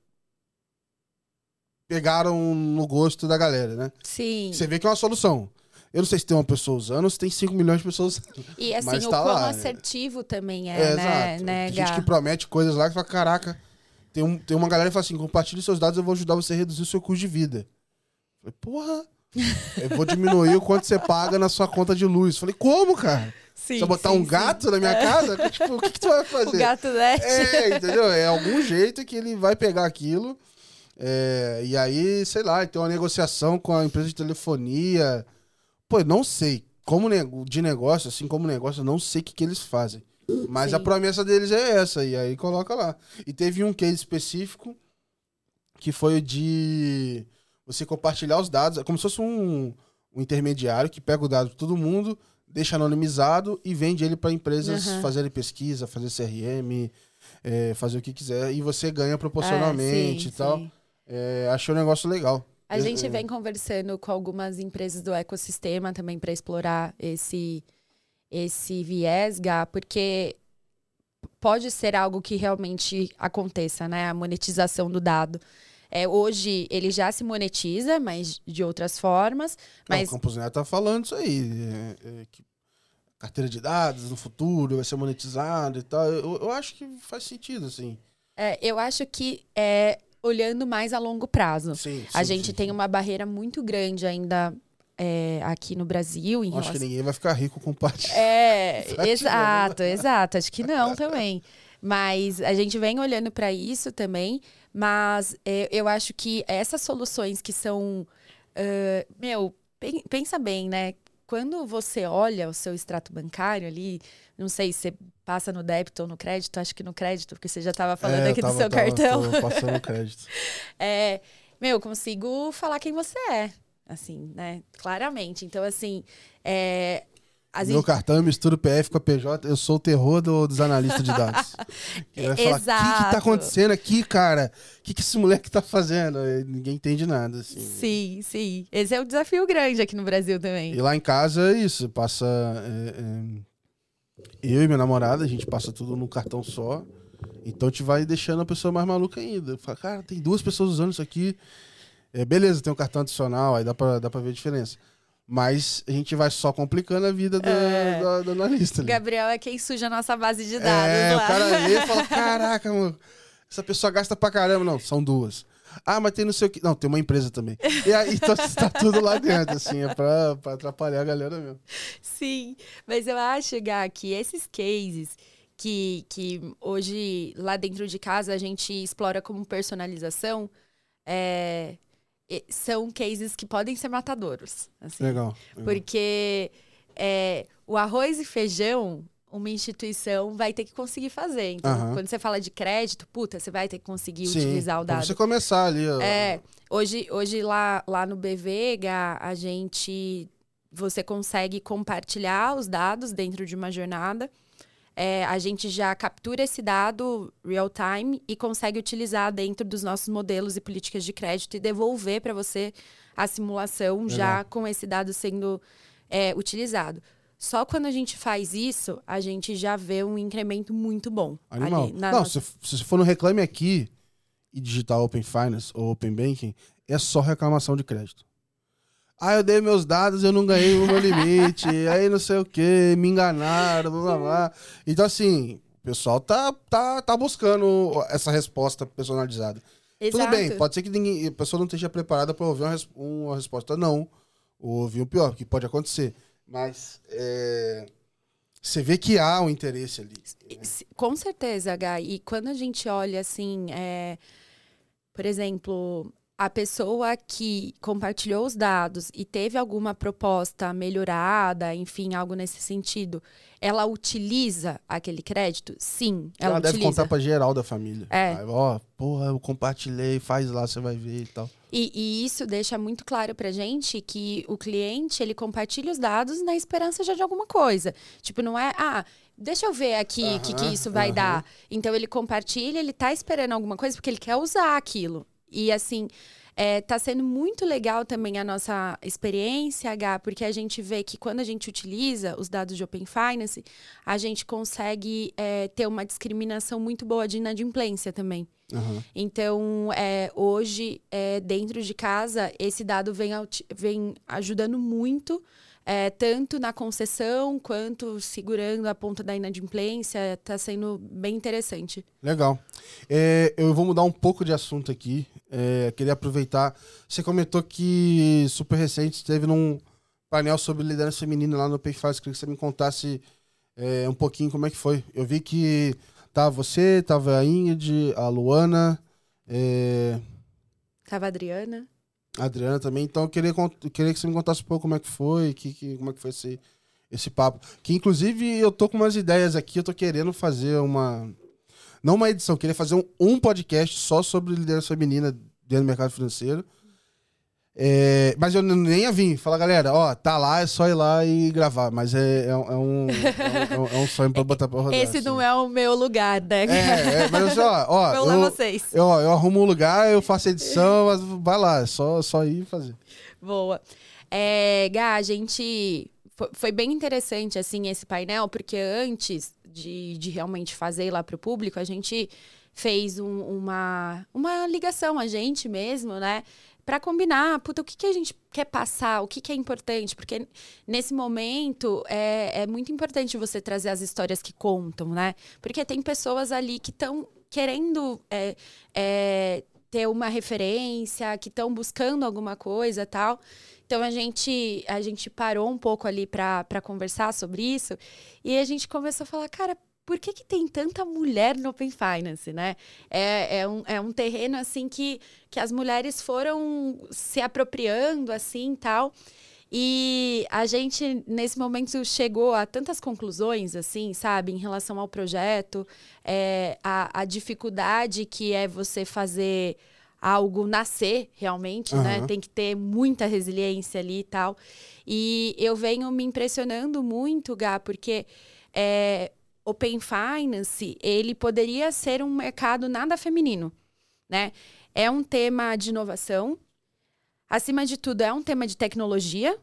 pegaram no gosto da galera, né? Sim. Você vê que é uma solução. Eu não sei se tem uma pessoa usando ou se tem 5 milhões de pessoas usando. E assim, Mas o tá quão lá, assertivo né? também é, é né, exato. né? Tem gente que promete coisas lá que fala, caraca, tem, um, tem uma galera que fala assim, compartilhe seus dados, eu vou ajudar você a reduzir o seu custo de vida. Eu falei, porra, eu vou diminuir o quanto você paga na sua conta de luz. Eu falei, como, cara? Sim, Você botar sim, um gato sim. na minha é. casa? Tipo, o que, que tu vai fazer? O gato né? É, entendeu? É algum jeito que ele vai pegar aquilo. É, e aí, sei lá, tem uma negociação com a empresa de telefonia. Pô, eu não sei. Como de negócio, assim como negócio, eu não sei o que, que eles fazem. Mas Sim. a promessa deles é essa, e aí coloca lá. E teve um case específico que foi o de você compartilhar os dados, é como se fosse um, um intermediário que pega o dado de todo mundo, deixa anonimizado e vende ele para empresas uhum. fazerem pesquisa, fazer CRM, é, fazer o que quiser, e você ganha proporcionalmente é, sim, e tal. É, achei um negócio legal. A gente vem conversando com algumas empresas do ecossistema também para explorar esse, esse viés, Gá, porque pode ser algo que realmente aconteça, né? A monetização do dado. É, hoje ele já se monetiza, mas de outras formas. Mas... Não, o Campos Neto tá falando isso aí. É, é, carteira de dados no futuro vai ser monetizado e tal. Eu, eu acho que faz sentido, assim. É, eu acho que é, olhando mais a longo prazo. Sim, sim, a gente sim, tem uma barreira muito grande ainda é, aqui no Brasil. Em acho relação... que ninguém vai ficar rico com parte. É, exato, exato. Acho que não também. Mas a gente vem olhando para isso também. Mas é, eu acho que essas soluções que são. Uh, meu, pensa bem, né? Quando você olha o seu extrato bancário ali, não sei se você passa no débito ou no crédito, acho que no crédito, porque você já estava falando É, eu aqui tava- do seu tava- cartão. tava passando crédito. É, meu, eu consigo falar quem você é, assim, né? Claramente. Então, assim, é, as Meu cartão eu misturo PF com a PJ, eu sou o terror do- dos analistas de dados. Ele vai falar, o que, que tá Exato. acontecendo aqui, cara? O que, que esse moleque tá fazendo? E ninguém entende nada, assim. Sim, sim. Esse é um desafio grande aqui no Brasil também. E lá em casa é isso, passa. é, é, eu e minha namorada, a gente passa tudo num cartão só. Então a gente vai deixando a pessoa mais maluca ainda. Fala, cara, tem duas pessoas usando isso aqui. É, beleza, tem um cartão adicional, aí dá pra, dá pra ver a diferença. Mas a gente vai só complicando a vida do, É. do, do analista. ali. Gabriel é quem suja a nossa base de dados É, lá. o cara lê e fala: caraca, mano, essa pessoa gasta pra caramba. Não, são duas. Ah, mas tem não sei o que. Não, tem uma empresa também. E aí, então tá tudo lá dentro, assim, é pra, pra atrapalhar a galera mesmo. Sim, mas eu acho, Gá, que esses cases que, que hoje lá dentro de casa a gente explora como personalização é, são cases que podem ser matadouros. assim. Legal. legal. Porque é, o arroz e feijão, uma instituição vai ter que conseguir fazer. Então, Aham. quando você fala de crédito, puta, você vai ter que conseguir Sim, utilizar o pra dado. você começar ali. ó. É, hoje, hoje lá, lá no BV, Gá, a gente. Você consegue compartilhar os dados dentro de uma jornada. É, a gente já captura esse dado real time e consegue utilizar dentro dos nossos modelos e políticas de crédito e devolver para você a simulação já com esse dado sendo é, utilizado. Só quando a gente faz isso, a gente já vê um incremento muito bom. Animal. ali Não, nossa- se, se você for no Reclame Aqui e digitar Open Finance ou Open Banking, é só reclamação de crédito. Ah, eu dei meus dados, eu não ganhei o meu limite, aí não sei o que, me enganaram, blá blá blá. Então, assim, o pessoal tá, tá, tá buscando essa resposta personalizada. Tudo Exato. bem, pode ser que ninguém, a pessoa não esteja preparada para ouvir uma, uma resposta não, ou ouvir o pior, que pode acontecer. Mas é, você vê que há um interesse ali. Se- Com certeza, H. E quando a gente olha assim, é, por exemplo, a pessoa que compartilhou os dados e teve alguma proposta melhorada, enfim, algo nesse sentido, ela utiliza aquele crédito? Sim, Ela, ela, deve contar pra geral da família. É. Aí, ó, porra, eu compartilhei, faz lá, você vai ver e tal. E, e isso deixa muito claro pra gente que o cliente, ele compartilha os dados na esperança já de alguma coisa. Tipo, não é, ah, deixa eu ver aqui o que, que isso vai dar. Então, ele compartilha, ele tá esperando alguma coisa porque ele quer usar aquilo. E, assim, é, tá sendo muito legal também a nossa experiência, H, porque a gente vê que quando a gente utiliza os dados de Open Finance, a gente consegue é, ter uma discriminação muito boa de inadimplência também. Aham. Então, é, hoje, é, dentro de casa, esse dado vem, vem ajudando muito, é, tanto na concessão quanto segurando a ponta da inadimplência. Está sendo bem interessante. Legal. É, eu vou mudar um pouco de assunto aqui. É, queria aproveitar. Você comentou que super recente esteve num painel sobre liderança feminina lá no Payfast. Queria que você me contasse é, um pouquinho como é que foi. Eu vi que tava você, tava a Ingrid, a Luana, é, Tava a Adriana? Adriana também. Então eu queria, eu queria que você me contasse um pouco como é que foi, que, que- como é que foi esse, esse papo. Que inclusive eu tô com umas ideias aqui, eu tô querendo fazer uma. Não uma edição, eu queria fazer um, um podcast só sobre liderança feminina dentro do mercado financeiro. É, mas eu nem ia vir. Fala, galera, ó, tá lá, é só ir lá e gravar. Mas é, é, um- é um, é, um, é um sonho pra botar pra rodar. Esse assim. não é o meu lugar, né? É, é, mas assim, ó, ó Vou eu, vocês. eu, ó, eu arrumo um lugar, eu faço edição, mas vai lá, é só, só ir e fazer. Boa. É, Gá, a gente. fo- Foi bem interessante, assim, esse painel, porque antes de, de realmente fazer lá para o público, a gente fez um- uma, uma ligação, a gente mesmo, né? Para combinar, puta, o que, que a gente quer passar, o que, que é importante, porque nesse momento é, é muito importante você trazer as histórias que contam, né? Porque tem pessoas ali que estão querendo é, é, ter uma referência, que estão buscando alguma coisa tal. Então a gente, a gente parou um pouco ali para conversar sobre isso e a gente começou a falar, cara, por que, que tem tanta mulher no Open Finance, né? É, é, um, é um terreno assim que, que as mulheres foram se apropriando assim tal. E a gente, nesse momento, chegou a tantas conclusões, assim, sabe, em relação ao projeto, é, a, a dificuldade que é você fazer algo nascer realmente, uhum. né? Tem que ter muita resiliência ali e tal. E eu venho me impressionando muito, Gá, porque é, Open Finance, ele poderia ser um mercado nada feminino, né? É um tema de inovação, Acima de tudo, é um tema de tecnologia.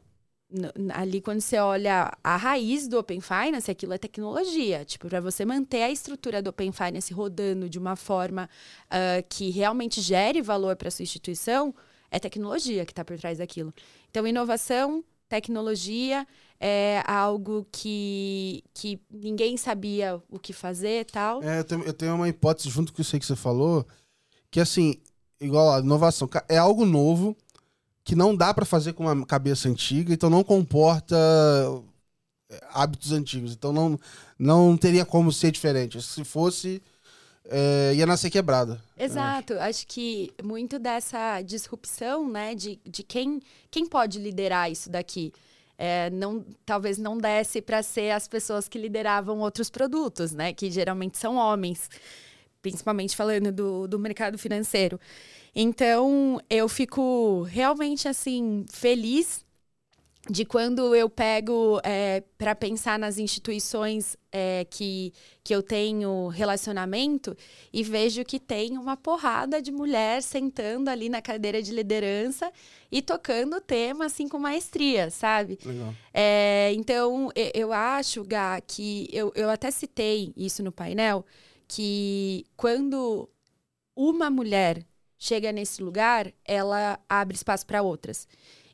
Ali, quando você olha a raiz do Open Finance, aquilo é tecnologia. Tipo, para você manter a estrutura do Open Finance rodando de uma forma uh, que realmente gere valor para sua instituição, é tecnologia que está por trás daquilo. Então, inovação, tecnologia é algo que, que ninguém sabia o que fazer e tal. É, eu tenho, eu tenho uma hipótese junto com isso aí que você falou, que assim, igual a inovação, é algo novo, que não dá para fazer com uma cabeça antiga, então não comporta é, hábitos antigos. Então não, não teria como ser diferente. Se fosse, é, ia nascer quebrada. Exato. Acho. acho. que muito dessa disrupção, né, de, de quem, quem pode liderar isso daqui. É, não, talvez não desse para ser as pessoas que lideravam outros produtos, né? Que geralmente são homens, principalmente falando do, do mercado financeiro. Então, eu fico realmente assim feliz de quando eu pego é, para pensar nas instituições é, que, que eu tenho relacionamento e vejo que tem uma porrada de mulher sentando ali na cadeira de liderança e tocando o tema assim com maestria, sabe? Legal. É, então, eu acho, Gá, que eu, eu até citei isso no painel, que quando uma mulher chega nesse lugar, ela abre espaço para outras.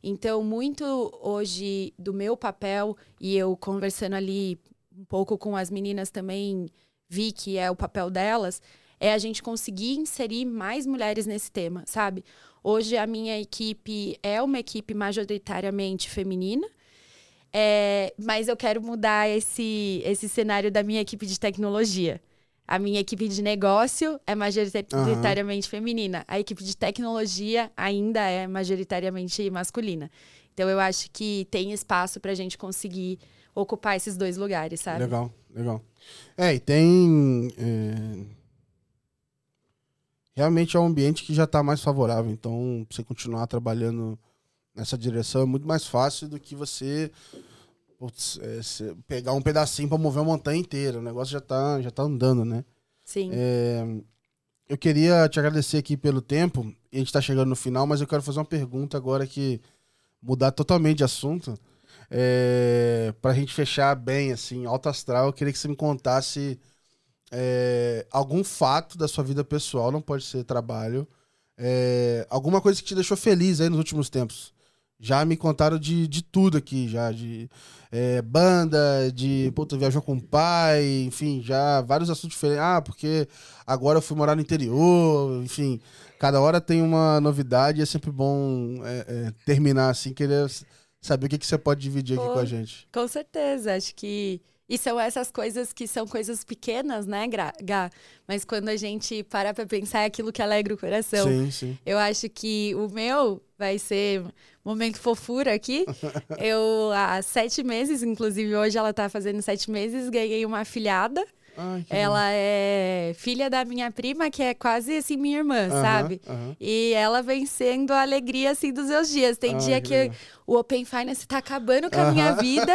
Então, muito hoje do meu papel, e eu conversando ali um pouco com as meninas também, vi que é o papel delas, é a gente conseguir inserir mais mulheres nesse tema, sabe? Hoje a minha equipe é uma equipe majoritariamente feminina, é, mas eu quero mudar esse, esse cenário da minha equipe de tecnologia. A minha equipe de negócio é majoritariamente uhum. feminina. A equipe de tecnologia ainda é majoritariamente masculina. Então eu acho que tem espaço para a gente conseguir ocupar esses dois lugares, sabe? Legal, legal. É, e tem. É... Realmente é um ambiente que já está mais favorável. Então, você continuar trabalhando nessa direção é muito mais fácil do que você putz, é, pegar um pedacinho para mover a montanha inteira. O negócio já tá, já tá andando, né? Sim. É, eu queria te agradecer aqui pelo tempo. E a gente tá chegando no final, mas eu quero fazer uma pergunta agora que mudar totalmente de assunto. É, pra gente fechar bem, assim, alto astral, eu queria que você me contasse é, algum fato da sua vida pessoal, não pode ser trabalho, é, alguma coisa que te deixou feliz aí nos últimos tempos. Já me contaram de, de tudo aqui, já, de é, banda, de puta, viajou com o pai, enfim, já vários assuntos diferentes. Ah, porque agora eu fui morar no interior, enfim, cada hora tem uma novidade e é sempre bom é, é, terminar assim, querer saber o que, que você pode dividir aqui Pô, com a gente. Com certeza, acho que. E são essas coisas que são coisas pequenas, né, Gá? Mas quando a gente para pra pensar é aquilo que alegra o coração. Sim, sim. Eu acho que o meu vai ser momento fofura aqui. Eu, há sete meses, inclusive hoje ela tá fazendo sete meses, ganhei uma afilhada. Ai, ela bom. é filha da minha prima, que é quase assim minha irmã, sabe? E ela vem sendo a alegria assim dos meus dias. Tem Ai, dia que, que o Open Finance tá acabando com a minha vida.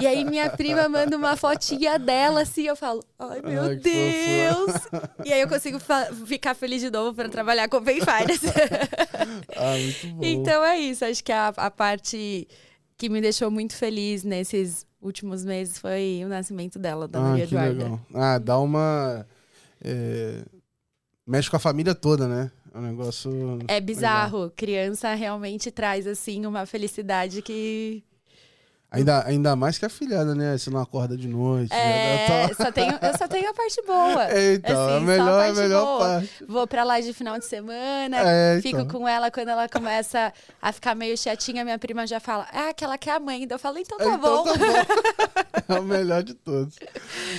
e aí minha prima manda uma fotinha dela assim, eu falo: "Ai, meu Ai, Deus". e aí eu consigo ficar feliz de novo para trabalhar com Open Finance. ah. Então é isso, acho que a, a parte que me deixou muito feliz nesses últimos meses foi o nascimento dela, da ah, Maria Eduarda. Legal. Ah, dá uma. É... Mexe com a família toda, né? É um negócio. É bizarro. Legal. Criança realmente traz, assim, uma felicidade que Ainda, ainda mais que a filhada, né? Você não acorda de noite. É, né? só tenho, eu só tenho a parte boa. É, então, assim, a melhor, a, a melhor boa. parte. Vou pra lá de final de semana, é, fico então. com ela quando ela começa a ficar meio chatinha, minha prima já fala, ah, aquela que é a mãe. eu falo, então tá então, bom. Tá bom. é o melhor de todos.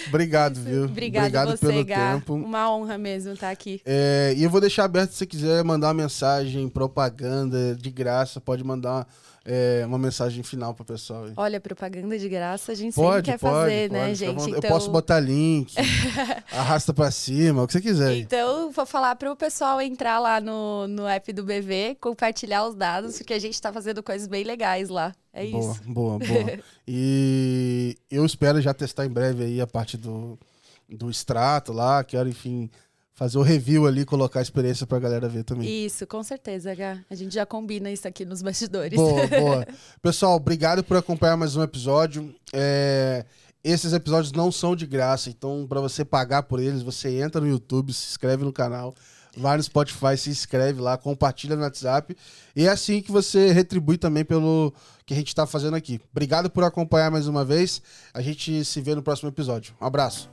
Obrigado, viu? Obrigado, Obrigado você, pelo Gá. tempo. Uma honra mesmo estar aqui. É, e eu vou deixar aberto se você quiser mandar uma mensagem, propaganda de graça, pode mandar é, uma mensagem final para o pessoal. Aí. Olha, propaganda de graça a gente pode, sempre quer pode, fazer, pode, né, gente? Eu então... posso botar link, arrasta para cima, o que você quiser. Então, vou falar para o pessoal entrar lá no, no app do BV, compartilhar os dados, porque a gente está fazendo coisas bem legais lá. É boa, isso. Boa, boa. e eu espero já testar em breve aí a parte do, do extrato lá. Quero, enfim, fazer o review ali, colocar a experiência pra galera ver também. Isso, com certeza, H. A gente já combina isso aqui nos bastidores. Boa, boa. Pessoal, obrigado por acompanhar mais um episódio. É, esses episódios não são de graça, então para você pagar por eles, você entra no YouTube, se inscreve no canal, vai no Spotify, se inscreve lá, compartilha no WhatsApp. E é assim que você retribui também pelo que a gente está fazendo aqui. Obrigado por acompanhar mais uma vez. A gente se vê no próximo episódio. Um abraço.